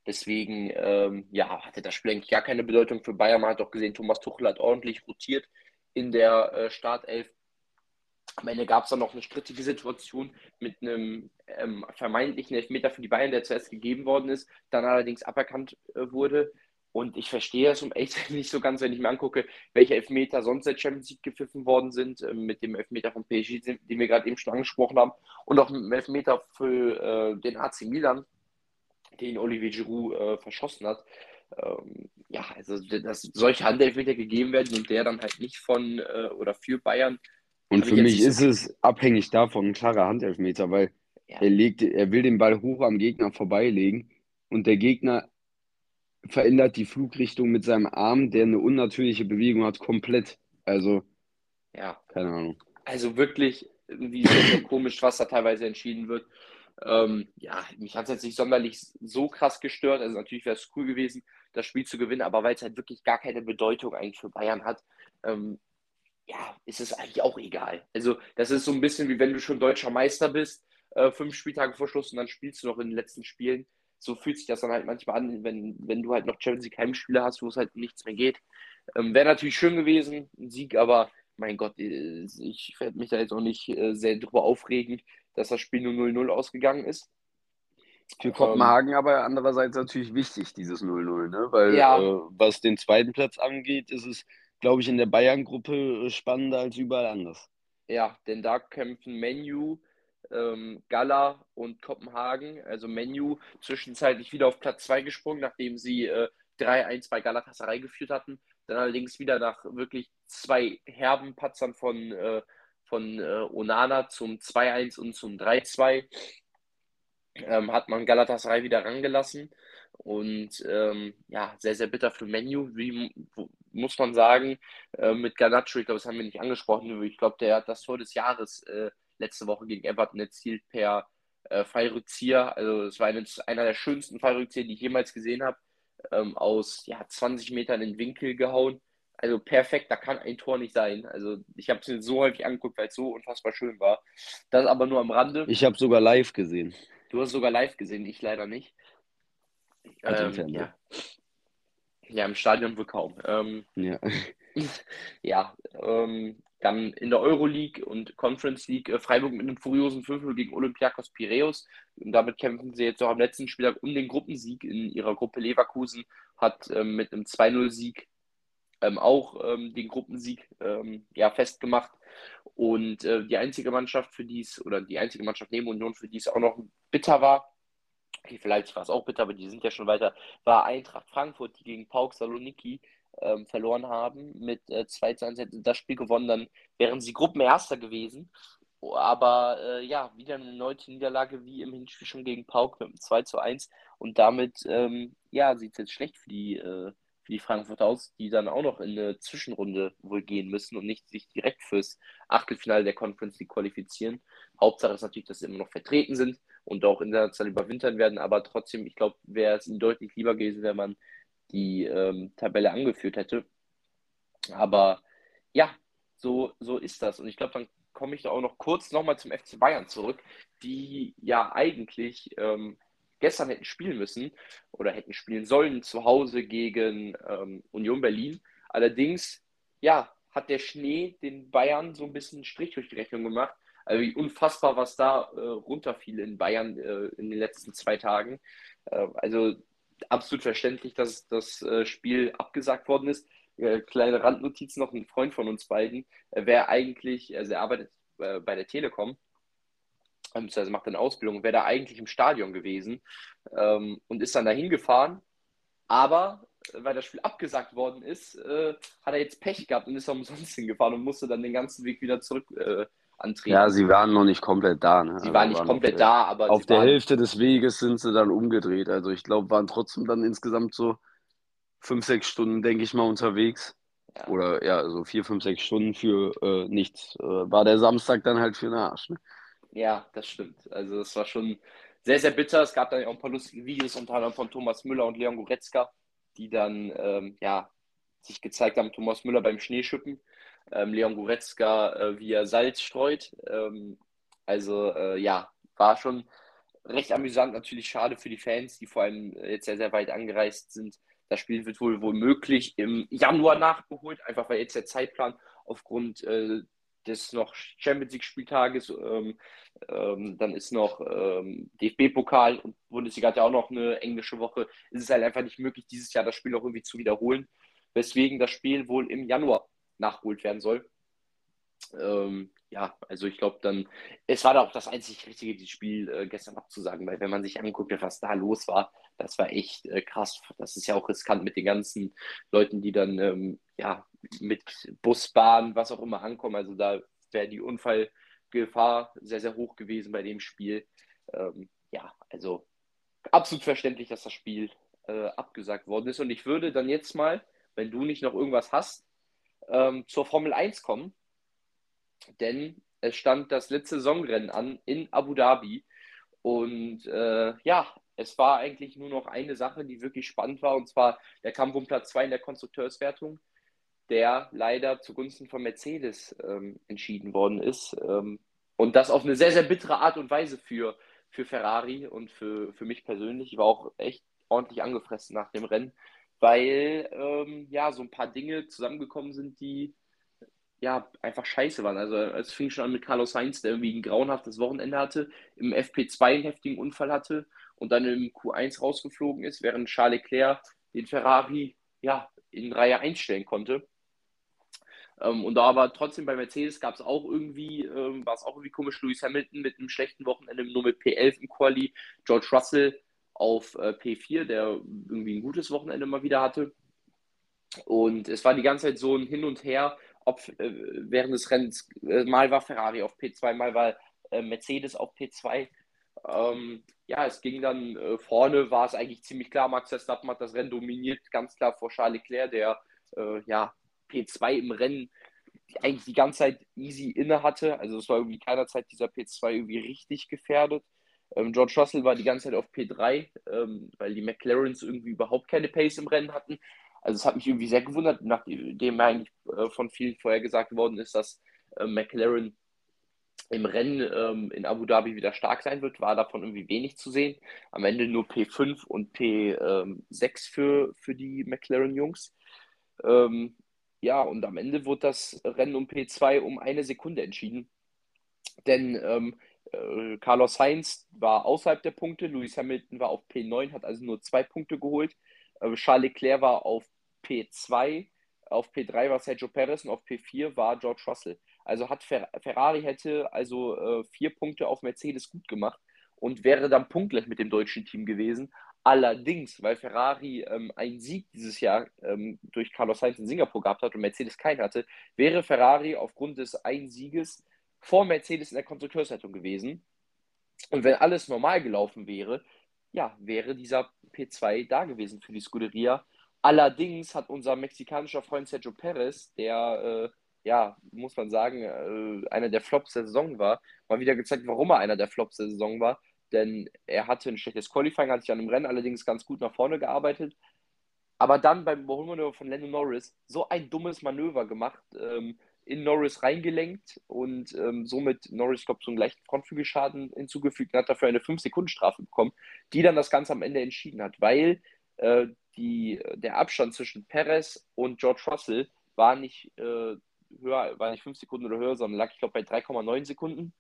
Deswegen ähm, ja, hatte das Spiel eigentlich gar keine Bedeutung für Bayern. Man hat auch gesehen, Thomas Tuchel hat ordentlich rotiert in der äh, Startelf. Am Ende gab es dann noch eine strittige Situation mit einem ähm, vermeintlichen Elfmeter für die Bayern, der zuerst gegeben worden ist, dann allerdings aberkannt äh, wurde. Und ich verstehe es um echt nicht so ganz, wenn ich mir angucke, welche Elfmeter sonst der Champions League gepfiffen worden sind, äh, mit dem Elfmeter von PSG, den wir gerade eben schon angesprochen haben, und auch mit dem Elfmeter für äh, den AC Milan, den Olivier Giroud äh, verschossen hat. Ähm, ja, also dass solche Handelfmeter gegeben werden und der dann halt nicht von äh, oder für Bayern. Und für mich ist es abhängig davon ein klarer Handelfmeter, weil ja. er, legt, er will den Ball hoch am Gegner vorbeilegen und der Gegner verändert die Flugrichtung mit seinem Arm, der eine unnatürliche Bewegung hat, komplett. Also, ja. Keine Ahnung. Also wirklich sehr, sehr komisch, was da teilweise entschieden wird. Ähm, ja, mich hat es jetzt nicht sonderlich so krass gestört. Also natürlich wäre es cool gewesen, das Spiel zu gewinnen, aber weil es halt wirklich gar keine Bedeutung eigentlich für Bayern hat, ähm, ja, ist es eigentlich auch egal. Also das ist so ein bisschen wie wenn du schon deutscher Meister bist, äh, fünf Spieltage vor Schluss und dann spielst du noch in den letzten Spielen so fühlt sich das dann halt manchmal an, wenn, wenn du halt noch Champions League Heimspiele hast, wo es halt nichts mehr geht. Ähm, Wäre natürlich schön gewesen, ein Sieg, aber mein Gott, äh, ich werde mich da jetzt auch nicht äh, sehr drüber aufregen, dass das Spiel nur 0-0 ausgegangen ist. Für Kopenhagen ähm, aber andererseits natürlich wichtig, dieses 0-0, ne? weil ja. äh, was den zweiten Platz angeht, ist es, glaube ich, in der Bayern-Gruppe spannender als überall anders. Ja, denn da kämpfen Menu, ähm, Gala und Kopenhagen, also Menu, zwischenzeitlich wieder auf Platz 2 gesprungen, nachdem sie äh, 3-1 bei Galatasaray geführt hatten. Dann allerdings wieder nach wirklich zwei herben Patzern von, äh, von äh, Onana zum 2-1 und zum 3-2 ähm, hat man Galatasaray wieder rangelassen. Und ähm, ja, sehr, sehr bitter für Menu, wie muss man sagen, äh, mit Garnacho, ich glaube, das haben wir nicht angesprochen, ich glaube, der hat das Tor des Jahres äh, letzte Woche gegen Everton erzielt per äh, Fallrückzieher. Also es war eine, einer der schönsten Fallrückzieher, die ich jemals gesehen habe. Ähm, aus ja, 20 Metern in den Winkel gehauen. Also perfekt, da kann ein Tor nicht sein. Also ich habe es mir so häufig angeguckt, weil es so unfassbar schön war. Das aber nur am Rande. Ich habe sogar live gesehen. Du hast sogar live gesehen, ich leider nicht. Ähm, ja. ja, im Stadion wohl kaum. Ähm, ja, ja ähm, dann in der Euroleague und Conference League äh, Freiburg mit einem furiosen 5-0 gegen Olympiakos Piraeus. Und damit kämpfen sie jetzt auch am letzten Spieltag um den Gruppensieg in ihrer Gruppe. Leverkusen hat ähm, mit einem 2-0-Sieg ähm, auch ähm, den Gruppensieg ähm, ja, festgemacht. Und äh, die einzige Mannschaft, für die es, oder die einzige Mannschaft neben Union, für die es auch noch bitter war, okay, vielleicht war es auch bitter, aber die sind ja schon weiter, war Eintracht Frankfurt, die gegen Pauk Saloniki ähm, verloren haben mit äh, 2 zu 1, hätten das Spiel gewonnen, dann wären sie Gruppenerster gewesen. Aber äh, ja, wieder eine neue Niederlage wie im Hinspiel schon gegen Pauk mit einem 2 zu 1. Und damit ähm, ja, sieht es jetzt schlecht für die, äh, für die Frankfurt aus, die dann auch noch in eine Zwischenrunde wohl gehen müssen und nicht sich direkt fürs Achtelfinale der Conference League qualifizieren. Hauptsache ist natürlich, dass sie immer noch vertreten sind und auch international überwintern werden. Aber trotzdem, ich glaube, wäre es ihnen deutlich lieber gewesen, wenn man die ähm, Tabelle angeführt hätte. Aber ja, so, so ist das. Und ich glaube, dann komme ich da auch noch kurz nochmal zum FC Bayern zurück, die ja eigentlich ähm, gestern hätten spielen müssen oder hätten spielen sollen zu Hause gegen ähm, Union Berlin. Allerdings, ja, hat der Schnee den Bayern so ein bisschen Strich durch die Rechnung gemacht. Also wie unfassbar, was da äh, runterfiel in Bayern äh, in den letzten zwei Tagen. Äh, also absolut verständlich, dass das äh, Spiel abgesagt worden ist. Äh, kleine Randnotiz noch, ein Freund von uns beiden, äh, wäre eigentlich, also er arbeitet bei der Telekom, also macht eine Ausbildung, wäre da eigentlich im Stadion gewesen ähm, und ist dann dahin gefahren. Aber weil das Spiel abgesagt worden ist, hat er jetzt Pech gehabt und ist umsonst hingefahren und musste dann den ganzen Weg wieder zurück antreten. Ja, sie waren noch nicht komplett da. Ne? Sie waren also nicht komplett da, aber. Auf der Hälfte des Weges sind sie dann umgedreht. Also ich glaube, waren trotzdem dann insgesamt so fünf, sechs Stunden, denke ich mal, unterwegs. Ja. Oder ja, so vier, fünf, sechs Stunden für äh, nichts. Äh, war der Samstag dann halt für den Arsch. Ne? Ja, das stimmt. Also es war schon sehr, sehr bitter. Es gab dann auch ein paar lustige Videos, unter anderem von Thomas Müller und Leon Goretzka, die dann ähm, ja, sich gezeigt haben. Thomas Müller beim Schneeschippen, ähm, Leon Goretzka, äh, wie er Salz streut. Ähm, also äh, ja, war schon recht amüsant. Natürlich schade für die Fans, die vor allem jetzt sehr, sehr weit angereist sind. Das Spiel wird wohl womöglich im Januar nachgeholt, einfach weil jetzt der Zeitplan aufgrund äh, des noch Champions League-Spieltages, ähm, ähm, dann ist noch ähm, DFB-Pokal und Bundesliga hat ja auch noch eine englische Woche. Es ist halt einfach nicht möglich, dieses Jahr das Spiel auch irgendwie zu wiederholen, weswegen das Spiel wohl im Januar nachgeholt werden soll. Ähm, ja, also ich glaube dann, es war da auch das einzig Richtige, dieses Spiel äh, gestern abzusagen, weil wenn man sich anguckt, was da los war, das war echt äh, krass. Das ist ja auch riskant mit den ganzen Leuten, die dann ähm, ja mit Bus, Bahn, was auch immer ankommen. Also da wäre die Unfallgefahr sehr, sehr hoch gewesen bei dem Spiel. Ähm, ja, also absolut verständlich, dass das Spiel äh, abgesagt worden ist. Und ich würde dann jetzt mal, wenn du nicht noch irgendwas hast, ähm, zur Formel 1 kommen denn es stand das letzte Saisonrennen an in Abu Dhabi. Und äh, ja, es war eigentlich nur noch eine Sache, die wirklich spannend war, und zwar der Kampf um Platz 2 in der Konstrukteurswertung, der leider zugunsten von Mercedes ähm, entschieden worden ist. Ähm, und das auf eine sehr, sehr bittere Art und Weise für, für Ferrari und für, für mich persönlich. Ich war auch echt ordentlich angefressen nach dem Rennen, weil ähm, ja so ein paar Dinge zusammengekommen sind, die ja, einfach scheiße waren. Also es fing schon an mit Carlos Sainz, der irgendwie ein grauenhaftes Wochenende hatte, im FP2 einen heftigen Unfall hatte und dann im Q1 rausgeflogen ist, während Charles Leclerc den Ferrari ja, in Reihe einstellen konnte. Ähm, und da aber trotzdem bei Mercedes gab es auch irgendwie, ähm, war es auch irgendwie komisch, Lewis Hamilton mit einem schlechten Wochenende nur mit P11 im Quali, George Russell auf äh, P4, der irgendwie ein gutes Wochenende mal wieder hatte. Und es war die ganze Zeit so ein Hin und Her, ob äh, während des Rennens, äh, mal war Ferrari auf P2, mal war Mercedes auf P2. Ähm, ja, es ging dann vorne, war es eigentlich ziemlich klar, Max Verstappen hat das Rennen dominiert, ganz klar vor Charles Leclerc, der ja P2 im Rennen eigentlich die ganze Zeit easy inne hatte. Also es war irgendwie keiner Zeit dieser P2 irgendwie richtig gefährdet. Ähm, George Russell war die ganze Zeit auf P3, ähm, weil die McLarens irgendwie überhaupt keine Pace im Rennen hatten. Also es hat mich irgendwie sehr gewundert, nachdem eigentlich äh, von vielen vorher gesagt worden ist, dass äh, McLaren im Rennen ähm, in Abu Dhabi wieder stark sein wird, war davon irgendwie wenig zu sehen. Am Ende nur P5 und P6 für, für die McLaren-Jungs. Ähm, ja, und am Ende wurde das Rennen um P2 um eine Sekunde entschieden. Denn ähm, äh, Carlos Sainz war außerhalb der Punkte, Lewis Hamilton war auf P9, hat also nur zwei Punkte geholt. Äh, Charles Leclerc war auf P2, auf P3 war Sergio Perez und auf P4 war George Russell. Also hat Fer Ferrari hätte also äh, vier Punkte auf Mercedes gut gemacht und wäre dann punktgleich mit dem deutschen Team gewesen. Allerdings, weil Ferrari ähm, einen Sieg dieses Jahr ähm, durch Carlos Sainz in Singapur gehabt hat und Mercedes keinen hatte, wäre Ferrari aufgrund des einen Sieges vor Mercedes in der Konstrukteursleitung gewesen. Und wenn alles normal gelaufen wäre, ja, wäre dieser P2 da gewesen für die Scuderia. Allerdings hat unser mexikanischer Freund Sergio Perez, der, äh, ja, muss man sagen, äh, einer der Flops der Saison war, mal wieder gezeigt, warum er einer der Flops der Saison war. denn er hatte ein schlechtes Qualifying, hat sich an dem Rennen allerdings ganz gut nach vorne gearbeitet. Aber dann beim Überholmanöver von Lando Norris so ein dummes Manöver gemacht, ähm, in Norris reingelenkt und ähm, somit Norris, glaube, so einen leichten Frontflügelschaden hinzugefügt und hat dafür eine 5-Sekunden-Strafe bekommen, die dann das Ganze am Ende entschieden hat, weil äh, die, der Abstand zwischen Perez und George Russell war nicht äh, höher, war nicht 5 Sekunden oder höher, sondern lag, ich glaube, bei 3,9 Sekunden.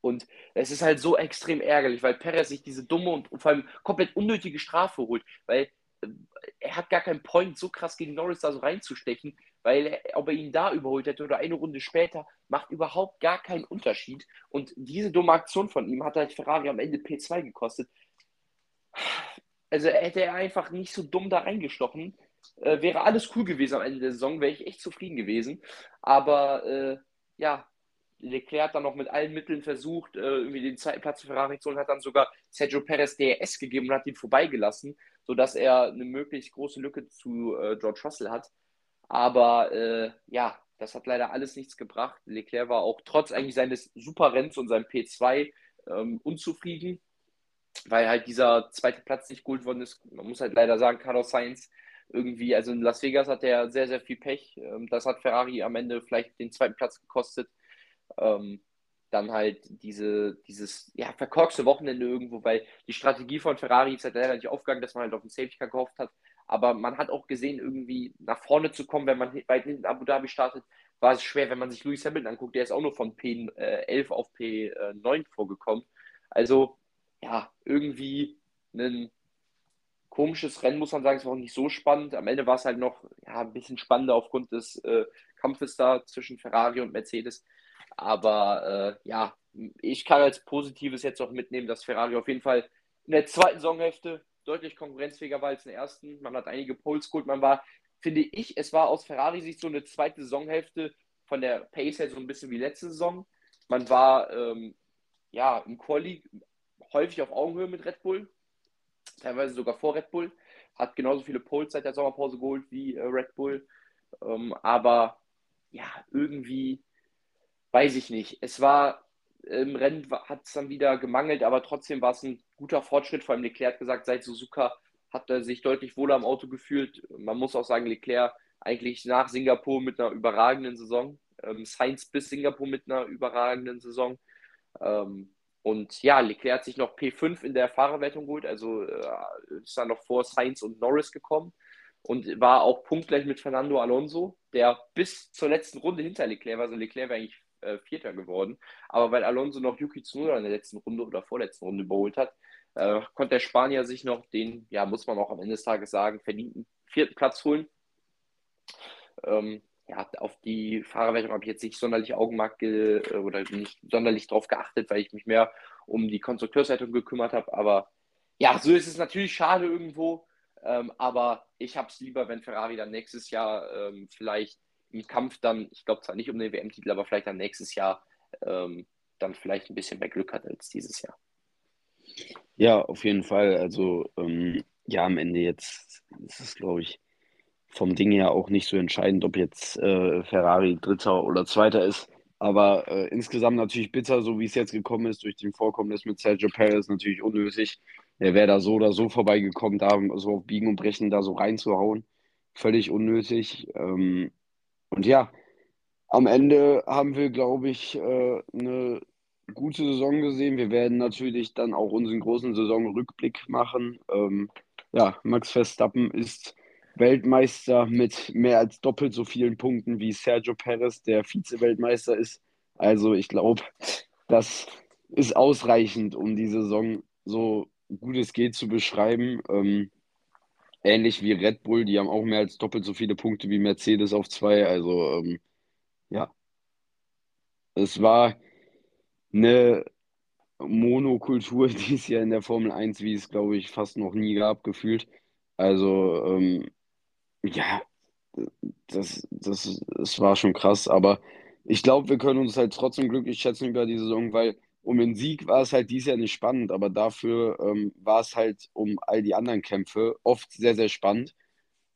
Und es ist halt so extrem ärgerlich, weil Perez sich diese dumme und, und vor allem komplett unnötige Strafe holt, weil äh, er hat gar keinen Point, so krass gegen Norris da so reinzustechen, weil ob er ihn da überholt hätte oder eine Runde später, macht überhaupt gar keinen Unterschied. Und diese dumme Aktion von ihm hat halt Ferrari am Ende P2 gekostet. Also hätte er einfach nicht so dumm da reingestochen, äh, wäre alles cool gewesen am Ende der Saison, wäre ich echt zufrieden gewesen. Aber äh, ja, Leclerc hat dann noch mit allen Mitteln versucht, äh, irgendwie den zweiten Platz für Ferrari zu holen, hat dann sogar Sergio Perez DRS gegeben und hat ihn vorbeigelassen, sodass er eine möglichst große Lücke zu äh, George Russell hat. Aber äh, ja, das hat leider alles nichts gebracht. Leclerc war auch trotz eigentlich seines Superrenns und seinem P2 ähm, unzufrieden, weil halt dieser zweite Platz nicht geholt worden ist. Man muss halt leider sagen, Carlos Sainz irgendwie, also in Las Vegas hat er sehr, sehr viel Pech. Ähm, das hat Ferrari am Ende vielleicht den zweiten Platz gekostet. Ähm, dann halt diese, dieses ja, verkorkste Wochenende irgendwo, weil die Strategie von Ferrari ist halt leider nicht aufgegangen, dass man halt auf den Safety Car gehofft hat. Aber man hat auch gesehen, irgendwie nach vorne zu kommen, wenn man weit hinten Abu Dhabi startet, war es schwer, wenn man sich Lewis Hamilton anguckt. Der ist auch nur von P11 auf P9 vorgekommen. Also, ja, irgendwie ein komisches Rennen, muss man sagen. Es war auch nicht so spannend. Am Ende war es halt noch ja, ein bisschen spannender aufgrund des äh, Kampfes da zwischen Ferrari und Mercedes. Aber äh, ja, ich kann als Positives jetzt auch mitnehmen, dass Ferrari auf jeden Fall in der zweiten Saisonhälfte deutlich konkurrenzfähiger war als der ersten. Man hat einige Poles geholt. Man war, finde ich, es war aus Ferrari-Sicht so eine zweite Saisonhälfte von der Pace her so ein bisschen wie letzte Saison. Man war ähm, ja im Quali häufig auf Augenhöhe mit Red Bull, teilweise sogar vor Red Bull. Hat genauso viele Poles seit der Sommerpause geholt wie äh, Red Bull. Ähm, aber ja, irgendwie weiß ich nicht. Es war im Rennen hat es dann wieder gemangelt, aber trotzdem war es ein guter Fortschritt. Vor allem Leclerc hat gesagt, seit Suzuka hat er sich deutlich wohler am Auto gefühlt. Man muss auch sagen, Leclerc eigentlich nach Singapur mit einer überragenden Saison. Ähm, Sainz bis Singapur mit einer überragenden Saison. Ähm, und ja, Leclerc hat sich noch P5 in der Fahrerwertung geholt, also äh, ist dann noch vor Sainz und Norris gekommen und war auch punktgleich mit Fernando Alonso, der bis zur letzten Runde hinter Leclerc war. Also Leclerc war eigentlich äh, Vierter geworden. Aber weil Alonso noch Yuki Tsunoda in der letzten Runde oder vorletzten Runde überholt hat, äh, konnte der Spanier sich noch den, ja, muss man auch am Ende des Tages sagen, verdienten vierten Platz holen. Ähm, ja, auf die Fahrerwertung habe ich jetzt nicht sonderlich Augenmerk äh, oder nicht sonderlich drauf geachtet, weil ich mich mehr um die Konstrukteurswertung gekümmert habe. Aber ja, so ist es natürlich schade irgendwo. Ähm, aber ich habe es lieber, wenn Ferrari dann nächstes Jahr ähm, vielleicht im Kampf dann, ich glaube zwar nicht um den WM-Titel, aber vielleicht dann nächstes Jahr ähm, dann vielleicht ein bisschen mehr Glück hat als dieses Jahr. Ja, auf jeden Fall. Also ähm, ja, am Ende jetzt ist es, glaube ich, vom Ding her auch nicht so entscheidend, ob jetzt äh, Ferrari Dritter oder Zweiter ist. Aber äh, insgesamt natürlich bitter, so wie es jetzt gekommen ist, durch den Vorkommnis mit Sergio Perez natürlich unnötig. Er wäre da so oder so vorbeigekommen, da so auf Biegen und Brechen da so reinzuhauen. Völlig unnötig. Ähm, und ja, am Ende haben wir, glaube ich, äh, eine gute Saison gesehen. Wir werden natürlich dann auch unseren großen Saisonrückblick machen. Ähm, ja, Max Verstappen ist Weltmeister mit mehr als doppelt so vielen Punkten wie Sergio Perez, der Vize-Weltmeister ist. Also ich glaube, das ist ausreichend, um die Saison so gut es geht zu beschreiben. Ähm, ähnlich wie Red Bull, die haben auch mehr als doppelt so viele Punkte wie Mercedes auf zwei. Also ähm, ja, es war eine Monokultur dieses Jahr in der Formel 1, wie es, glaube ich, fast noch nie gab, gefühlt. Also ähm, ja, das, das, das war schon krass, aber ich glaube, wir können uns halt trotzdem glücklich schätzen über die Saison, weil um den Sieg war es halt dieses Jahr nicht spannend, aber dafür ähm, war es halt um all die anderen Kämpfe oft sehr, sehr spannend.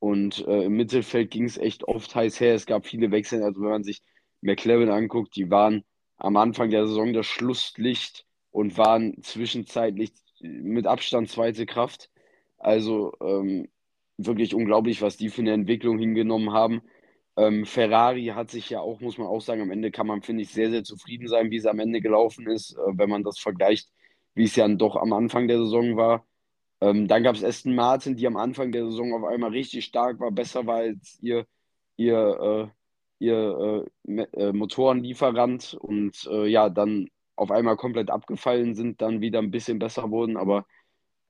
Und äh, im Mittelfeld ging es echt oft heiß her. Es gab viele Wechsel. Also wenn man sich McLaren anguckt, die waren am Anfang der Saison das Schlusslicht und waren zwischenzeitlich mit Abstand zweite Kraft. Also ähm, wirklich unglaublich, was die für eine Entwicklung hingenommen haben. Ähm, Ferrari hat sich ja auch, muss man auch sagen, am Ende kann man, finde ich, sehr, sehr zufrieden sein, wie es am Ende gelaufen ist, äh, wenn man das vergleicht, wie es ja doch am Anfang der Saison war. Ähm, dann gab es Aston Martin, die am Anfang der Saison auf einmal richtig stark war, besser war als ihr, ihr, äh, ihr äh, äh Motorenlieferant und äh, ja, dann auf einmal komplett abgefallen sind, dann wieder ein bisschen besser wurden. Aber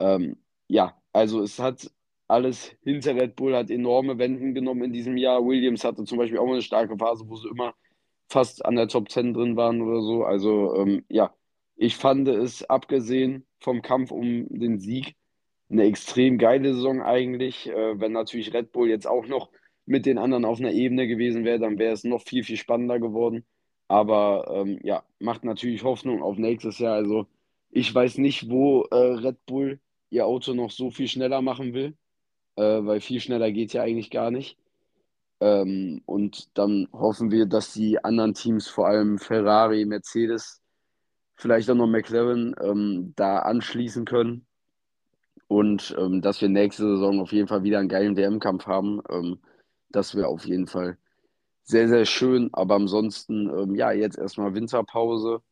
ähm, ja, also es hat alles hinter Red Bull, hat enorme Wenden genommen in diesem Jahr. Williams hatte zum Beispiel auch eine starke Phase, wo sie immer fast an der Top 10 drin waren oder so. Also ähm, ja, ich fand es, abgesehen vom Kampf um den Sieg, eine extrem geile Saison eigentlich. Äh, wenn natürlich Red Bull jetzt auch noch mit den anderen auf einer Ebene gewesen wäre, dann wäre es noch viel, viel spannender geworden. Aber ähm, ja, macht natürlich Hoffnung auf nächstes Jahr. Also ich weiß nicht, wo äh, Red Bull ihr Auto noch so viel schneller machen will, äh, weil viel schneller geht ja eigentlich gar nicht. Ähm, und dann hoffen wir, dass die anderen Teams, vor allem Ferrari, Mercedes, vielleicht auch noch McLaren, ähm, da anschließen können und ähm, dass wir nächste Saison auf jeden Fall wieder einen geilen WM-Kampf haben. Ähm, das wäre auf jeden Fall sehr, sehr schön. Aber ansonsten, ähm, ja, jetzt erstmal Winterpause.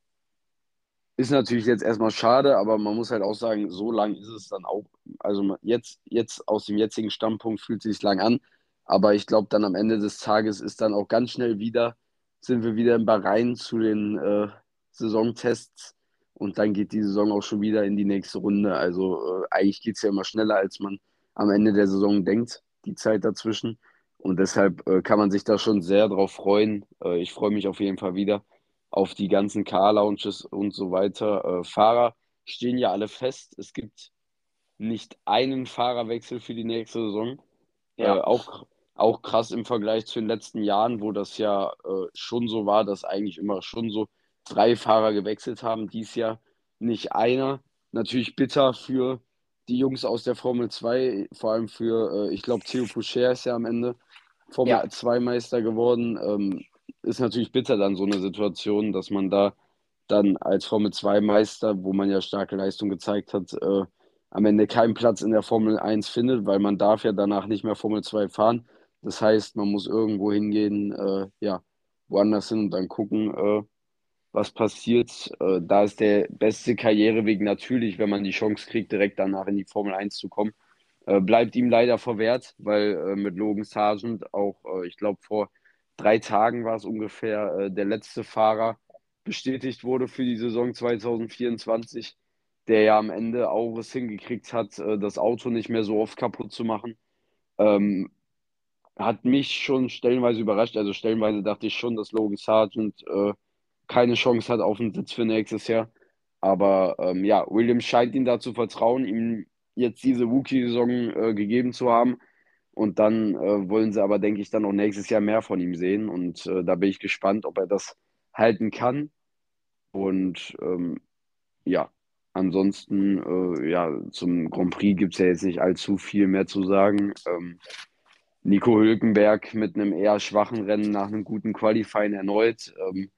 Ist natürlich jetzt erstmal schade, aber man muss halt auch sagen, so lang ist es dann auch. Also jetzt, jetzt aus dem jetzigen Standpunkt fühlt es sich lang an. Aber ich glaube, dann am Ende des Tages ist dann auch ganz schnell wieder, sind wir wieder in Bahrain zu den äh, Saisontests und dann geht die Saison auch schon wieder in die nächste Runde. Also äh, eigentlich geht es ja immer schneller, als man am Ende der Saison denkt, die Zeit dazwischen. Und deshalb äh, kann man sich da schon sehr drauf freuen. Äh, ich freue mich auf jeden Fall wieder auf die ganzen Car-Lounges und so weiter. Äh, Fahrer stehen ja alle fest. Es gibt nicht einen Fahrerwechsel für die nächste Saison. Ja. Äh, auch, auch krass im Vergleich zu den letzten Jahren, wo das ja äh, schon so war, dass eigentlich immer schon so drei Fahrer gewechselt haben, dies Jahr nicht einer. Natürlich bitter für die Jungs aus der Formel 2, vor allem für, äh, ich glaube, Theo Poucher ist ja am Ende Formel ja. 2 Meister geworden. Ähm, ist natürlich bitter dann so eine Situation, dass man da dann als Formel 2 Meister, wo man ja starke Leistung gezeigt hat, äh, am Ende keinen Platz in der Formel 1 findet, weil man darf ja danach nicht mehr Formel 2 fahren. Das heißt, man muss irgendwo hingehen, äh, ja, woanders hin und dann gucken, äh, was passiert. Äh, da ist der beste Karriereweg natürlich, wenn man die Chance kriegt, direkt danach in die Formel 1 zu kommen. Äh, bleibt ihm leider verwehrt, weil äh, mit Logan Sargent auch, ich glaube, vor drei Tagen war es ungefähr, äh, der letzte Fahrer bestätigt wurde für die Saison 2024, der ja am Ende auch es hingekriegt hat, äh, das Auto nicht mehr so oft kaputt zu machen. Ähm, hat mich schon stellenweise überrascht. Also stellenweise dachte ich schon, dass Logan Sargent keine Chance hat auf einen Sitz für nächstes Jahr. Aber ähm, ja, Williams scheint ihm da zu vertrauen, ihm jetzt diese Rookie-Saison äh, gegeben zu haben. Und dann äh, wollen sie aber, denke ich, dann auch nächstes Jahr mehr von ihm sehen. Und äh, da bin ich gespannt, ob er das halten kann. Und ähm, ja, ansonsten, äh, ja, zum Grand Prix gibt es ja jetzt nicht allzu viel mehr zu sagen. Ähm, Nico Hülkenberg mit einem eher schwachen Rennen nach einem guten Qualifying erneut. Ähm,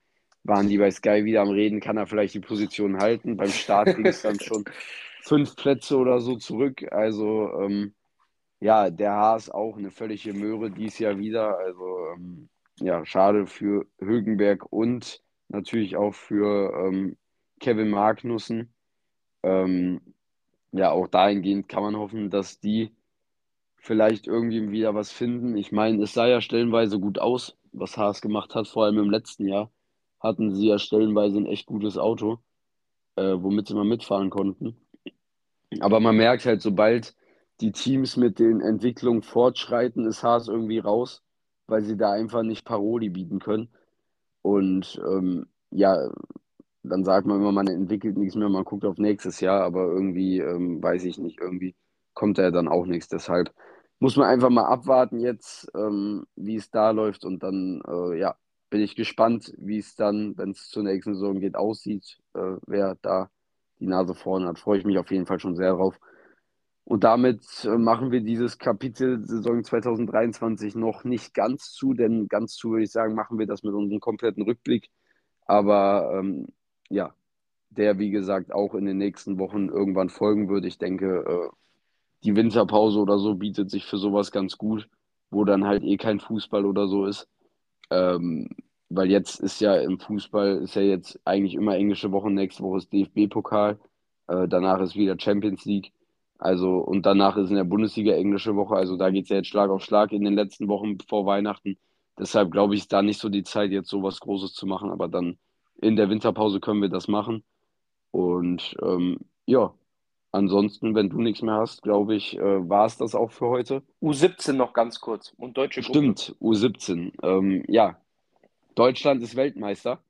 waren die bei Sky wieder am Reden, kann er vielleicht die Position halten. Beim Start ging es dann schon fünf Plätze oder so zurück. Also ähm, ja, der Haas auch eine völlige Möhre dies Jahr wieder. Also ähm, ja, schade für Högenberg und natürlich auch für ähm, Kevin Magnussen. Ähm, ja, auch dahingehend kann man hoffen, dass die vielleicht irgendwie wieder was finden. Ich meine, es sah ja stellenweise gut aus, was Haas gemacht hat, vor allem im letzten Jahr hatten sie ja stellenweise ein echt gutes Auto, äh, womit sie mal mitfahren konnten. Aber man merkt halt, sobald die Teams mit den Entwicklungen fortschreiten, ist Haas irgendwie raus, weil sie da einfach nicht Paroli bieten können. Und ähm, ja, dann sagt man immer, man entwickelt nichts mehr, man guckt auf nächstes Jahr, aber irgendwie, ähm, weiß ich nicht, irgendwie kommt da ja dann auch nichts. Deshalb muss man einfach mal abwarten jetzt, ähm, wie es da läuft und dann, äh, ja, bin ich gespannt, wie es dann, wenn es zur nächsten Saison geht, aussieht, äh, wer da die Nase vorne hat. Freue ich mich auf jeden Fall schon sehr drauf. Und damit äh, machen wir dieses Kapitel Saison 2023 noch nicht ganz zu, denn ganz zu würde ich sagen, machen wir das mit unserem kompletten Rückblick. Aber ähm, ja, der, wie gesagt, auch in den nächsten Wochen irgendwann folgen wird. Ich denke, äh, die Winterpause oder so bietet sich für sowas ganz gut, wo dann halt eh kein Fußball oder so ist. Ähm, weil jetzt ist ja im Fußball, ist ja jetzt eigentlich immer englische Wochen, nächste Woche ist DFB-Pokal, äh, danach ist wieder Champions League. Also, und danach ist in der Bundesliga englische Woche. Also da geht es ja jetzt Schlag auf Schlag in den letzten Wochen vor Weihnachten. Deshalb glaube ich, ist da nicht so die Zeit, jetzt sowas Großes zu machen. Aber dann in der Winterpause können wir das machen. Und ähm, ja, ansonsten, wenn du nichts mehr hast, glaube ich, äh, war es das auch für heute. U17 noch ganz kurz und deutsche Gruppe. Stimmt, U17. Ähm, ja, Deutschland ist Weltmeister.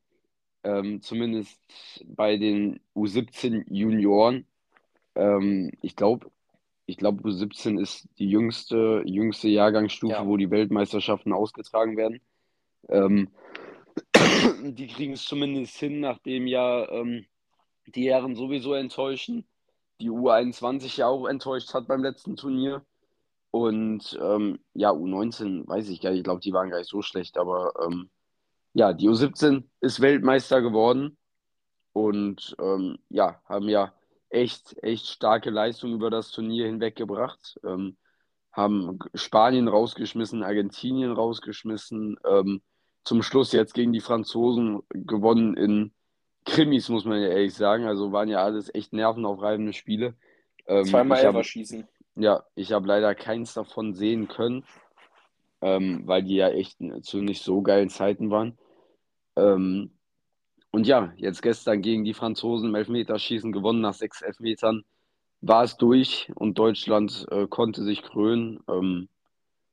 Ähm, zumindest bei den U17 Junioren. Ähm, ich glaube, ich glaube, U17 ist die jüngste, jüngste Jahrgangsstufe, Ja. wo die Weltmeisterschaften ausgetragen werden. Ähm, die kriegen es zumindest hin, nachdem ja ähm, die Herren sowieso enttäuschen, die U21 ja auch enttäuscht hat beim letzten Turnier. Und ähm, ja, U19 weiß ich gar nicht, ich glaube, die waren gar nicht so schlecht, aber ähm, ja, die U17 ist Weltmeister geworden und ähm, ja, haben ja echt, echt starke Leistung über das Turnier hinweggebracht. Ähm, haben Spanien rausgeschmissen, Argentinien rausgeschmissen, ähm, zum Schluss jetzt gegen die Franzosen gewonnen in Krimis, muss man ja ehrlich sagen. Also waren ja alles echt nervenaufreibende Spiele. Ähm, Zweimal ich hab, Elferschießen. ja, ich habe leider keins davon sehen können, ähm, weil die ja echt zu nicht so geilen Zeiten waren. Ähm, und ja, jetzt gestern gegen die Franzosen im Elfmeterschießen gewonnen nach sechs Elfmetern war es durch und Deutschland äh, konnte sich krönen. Ähm,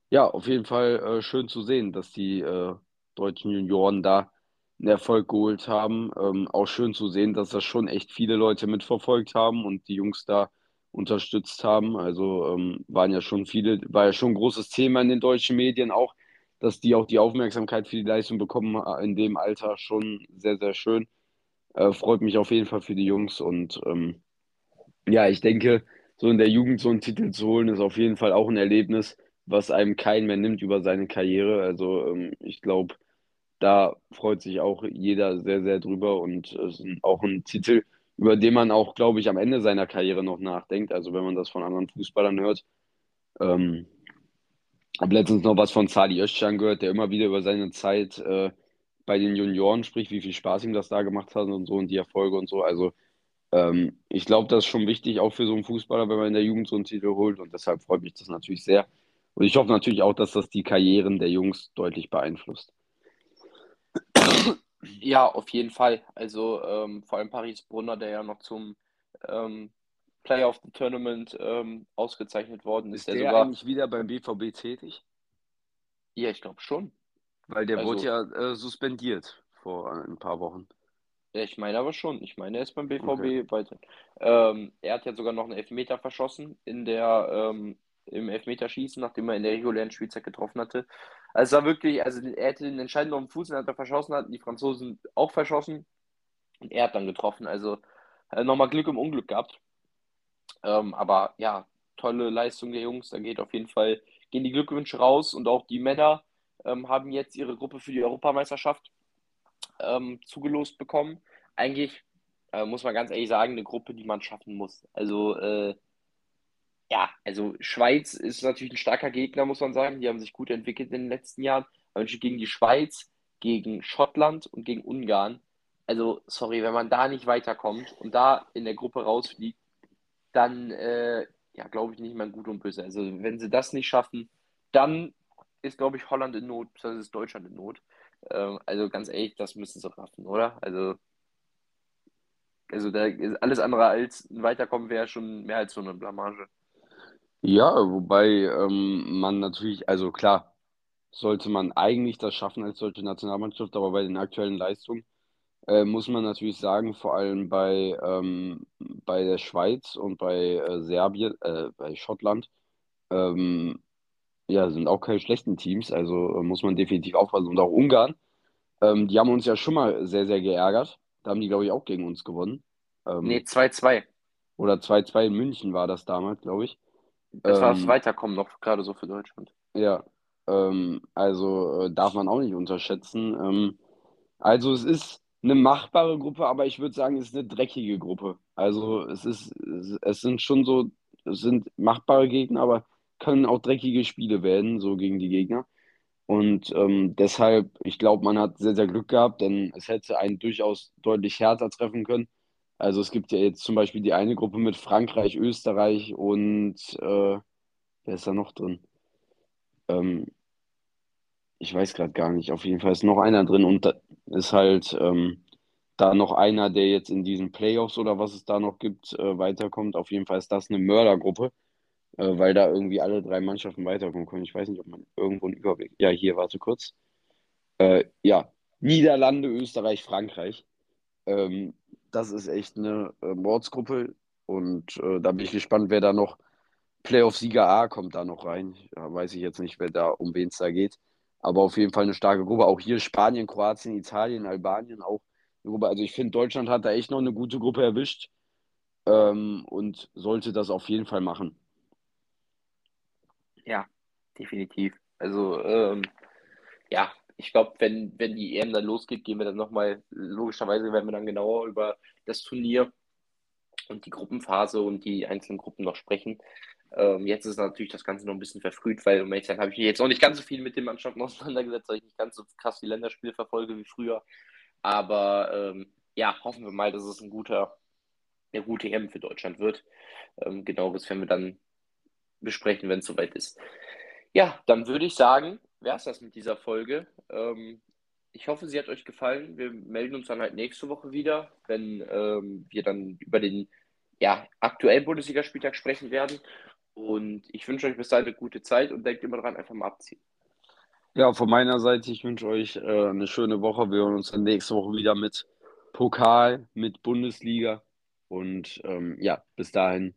ja, auf jeden Fall äh, schön zu sehen, dass die äh, deutschen Junioren da einen Erfolg geholt haben. Ähm, auch schön zu sehen, dass das schon echt viele Leute mitverfolgt haben und die Jungs da unterstützt haben. Also ähm, waren ja schon viele, war ja schon ein großes Thema in den deutschen Medien auch, dass die auch die Aufmerksamkeit für die Leistung bekommen äh, in dem Alter schon sehr, sehr schön. Äh, freut mich auf jeden Fall für die Jungs und ähm, ja, ich denke, so in der Jugend so einen Titel zu holen, ist auf jeden Fall auch ein Erlebnis, was einem keinen mehr nimmt über seine Karriere. Also ähm, ich glaube, da freut sich auch jeder sehr, sehr drüber und es ist auch ein Titel, über den man auch, glaube ich, am Ende seiner Karriere noch nachdenkt. Also wenn man das von anderen Fußballern hört. Ähm, habe letztens noch was von Sadi Özcan gehört, der immer wieder über seine Zeit äh, bei den Junioren spricht, wie viel Spaß ihm das da gemacht hat und so und die Erfolge und so. Also ähm, ich glaube, das ist schon wichtig, auch für so einen Fußballer, wenn man in der Jugend so einen Titel holt. Und deshalb freut mich das natürlich sehr. Und ich hoffe natürlich auch, dass das die Karrieren der Jungs deutlich beeinflusst. Ja, auf jeden Fall. Also ähm, vor allem Paris Brunner, der ja noch zum ähm, Player of the Tournament ähm, ausgezeichnet worden ist, Ist der der sogar, eigentlich wieder beim BVB tätig? ja, ich glaube schon. Weil der Also- wurde ja äh, suspendiert vor ein paar Wochen. Ja, ich meine aber schon. Ich meine, er ist beim BVB Okay. weiter. Ähm, er hat ja sogar noch einen Elfmeter verschossen in der, ähm, im Elfmeterschießen, nachdem er in der regulären Spielzeit getroffen hatte. Also es war wirklich, also er hätte den entscheidenden Fuß, den hat er verschossen, hatten die Franzosen auch verschossen und er hat dann getroffen. Also äh, nochmal Glück im Unglück gehabt. Ähm, aber ja, tolle Leistung der Jungs. Da geht auf jeden Fall, gehen die Glückwünsche raus und auch die Männer ähm, haben jetzt ihre Gruppe für die Europameisterschaft ähm, zugelost bekommen. Eigentlich äh, muss man ganz ehrlich sagen, eine Gruppe, die man schaffen muss. Also äh, ja, also Schweiz ist natürlich ein starker Gegner, muss man sagen. Die haben sich gut entwickelt in den letzten Jahren. Aber gegen die Schweiz, gegen Schottland und gegen Ungarn. Also, sorry, wenn man da nicht weiterkommt und da in der Gruppe rausfliegt, dann, äh, ja, glaube ich nicht mehr gut und böse. Also, wenn sie das nicht schaffen, dann ist, glaube ich, Holland in Not, das ist Deutschland in Not. Ähm, also, ganz ehrlich, das müssen sie raffen, oder? Also, also da alles andere als ein Weiterkommen wäre schon mehr als so eine Blamage. Ja, wobei ähm, man natürlich, also klar, sollte man eigentlich das schaffen als deutsche Nationalmannschaft, aber bei den aktuellen Leistungen äh, muss man natürlich sagen, vor allem bei, ähm, bei der Schweiz und bei äh, Serbien, äh, bei Schottland, ähm, ja, sind auch keine schlechten Teams, also äh, muss man definitiv aufpassen. Und auch Ungarn, ähm, die haben uns ja schon mal sehr, sehr geärgert. Da haben die, glaube ich, auch gegen uns gewonnen. Ähm, Nee, 2-2. Oder 2-2 in München war das damals, glaube ich. Das war das Ähm, Weiterkommen noch gerade so für Deutschland. Ja, ähm, also äh, darf man auch nicht unterschätzen. Ähm, also es ist eine machbare Gruppe, aber ich würde sagen, es ist eine dreckige Gruppe. Also es ist, es sind schon so, es sind machbare Gegner, aber können auch dreckige Spiele werden, so gegen die Gegner. Und ähm, deshalb, ich glaube, man hat sehr, sehr Glück gehabt, denn es hätte einen durchaus deutlich härter treffen können. Also es gibt ja jetzt zum Beispiel die eine Gruppe mit Frankreich, Österreich und äh, wer ist da noch drin? Ähm, ich weiß gerade gar nicht. Auf jeden Fall ist noch einer drin und da ist halt ähm, da noch einer, der jetzt in diesen Playoffs oder was es da noch gibt, äh, weiterkommt. Auf jeden Fall ist das eine Mördergruppe, äh, weil da irgendwie alle drei Mannschaften weiterkommen können. Ich weiß nicht, ob man irgendwo einen Überblick. Ja, hier, warte kurz. Äh, ja, Niederlande, Österreich, Frankreich. Ähm, das ist echt eine äh, Mordsgruppe und äh, da bin ich gespannt, wer da noch Playoff-Sieger A kommt da noch rein. Ja, weiß ich jetzt nicht, wer da, um wen es da geht. Aber auf jeden Fall eine starke Gruppe. Auch hier Spanien, Kroatien, Italien, Albanien auch eine Gruppe. Also ich finde, Deutschland hat da echt noch eine gute Gruppe erwischt ähm, und sollte das auf jeden Fall machen. Ja, definitiv. Also ähm, ja, ich glaube, wenn, wenn die EM dann losgeht, gehen wir dann nochmal, logischerweise werden wir dann genauer über das Turnier und die Gruppenphase und die einzelnen Gruppen noch sprechen. Ähm, jetzt ist natürlich das Ganze noch ein bisschen verfrüht, weil um ehrlich habe ich jetzt noch nicht ganz so viel mit den Mannschaften auseinandergesetzt, weil ich nicht ganz so krass die Länderspiele verfolge wie früher. Aber ähm, ja, hoffen wir mal, dass es ein guter, eine gute EM für Deutschland wird. Ähm, genaueres werden wir dann besprechen, wenn es soweit ist. Ja, dann würde ich sagen, wäre es das mit dieser Folge. Ähm, ich hoffe, sie hat euch gefallen. Wir melden uns dann halt nächste Woche wieder, wenn ähm, wir dann über den ja, aktuellen Bundesligaspieltag sprechen werden. Und ich wünsche euch bis dahin eine gute Zeit und denkt immer dran, einfach mal abziehen. Ja, von meiner Seite, ich wünsche euch äh, eine schöne Woche. Wir hören uns dann nächste Woche wieder mit Pokal, mit Bundesliga. Und ähm, ja, bis dahin,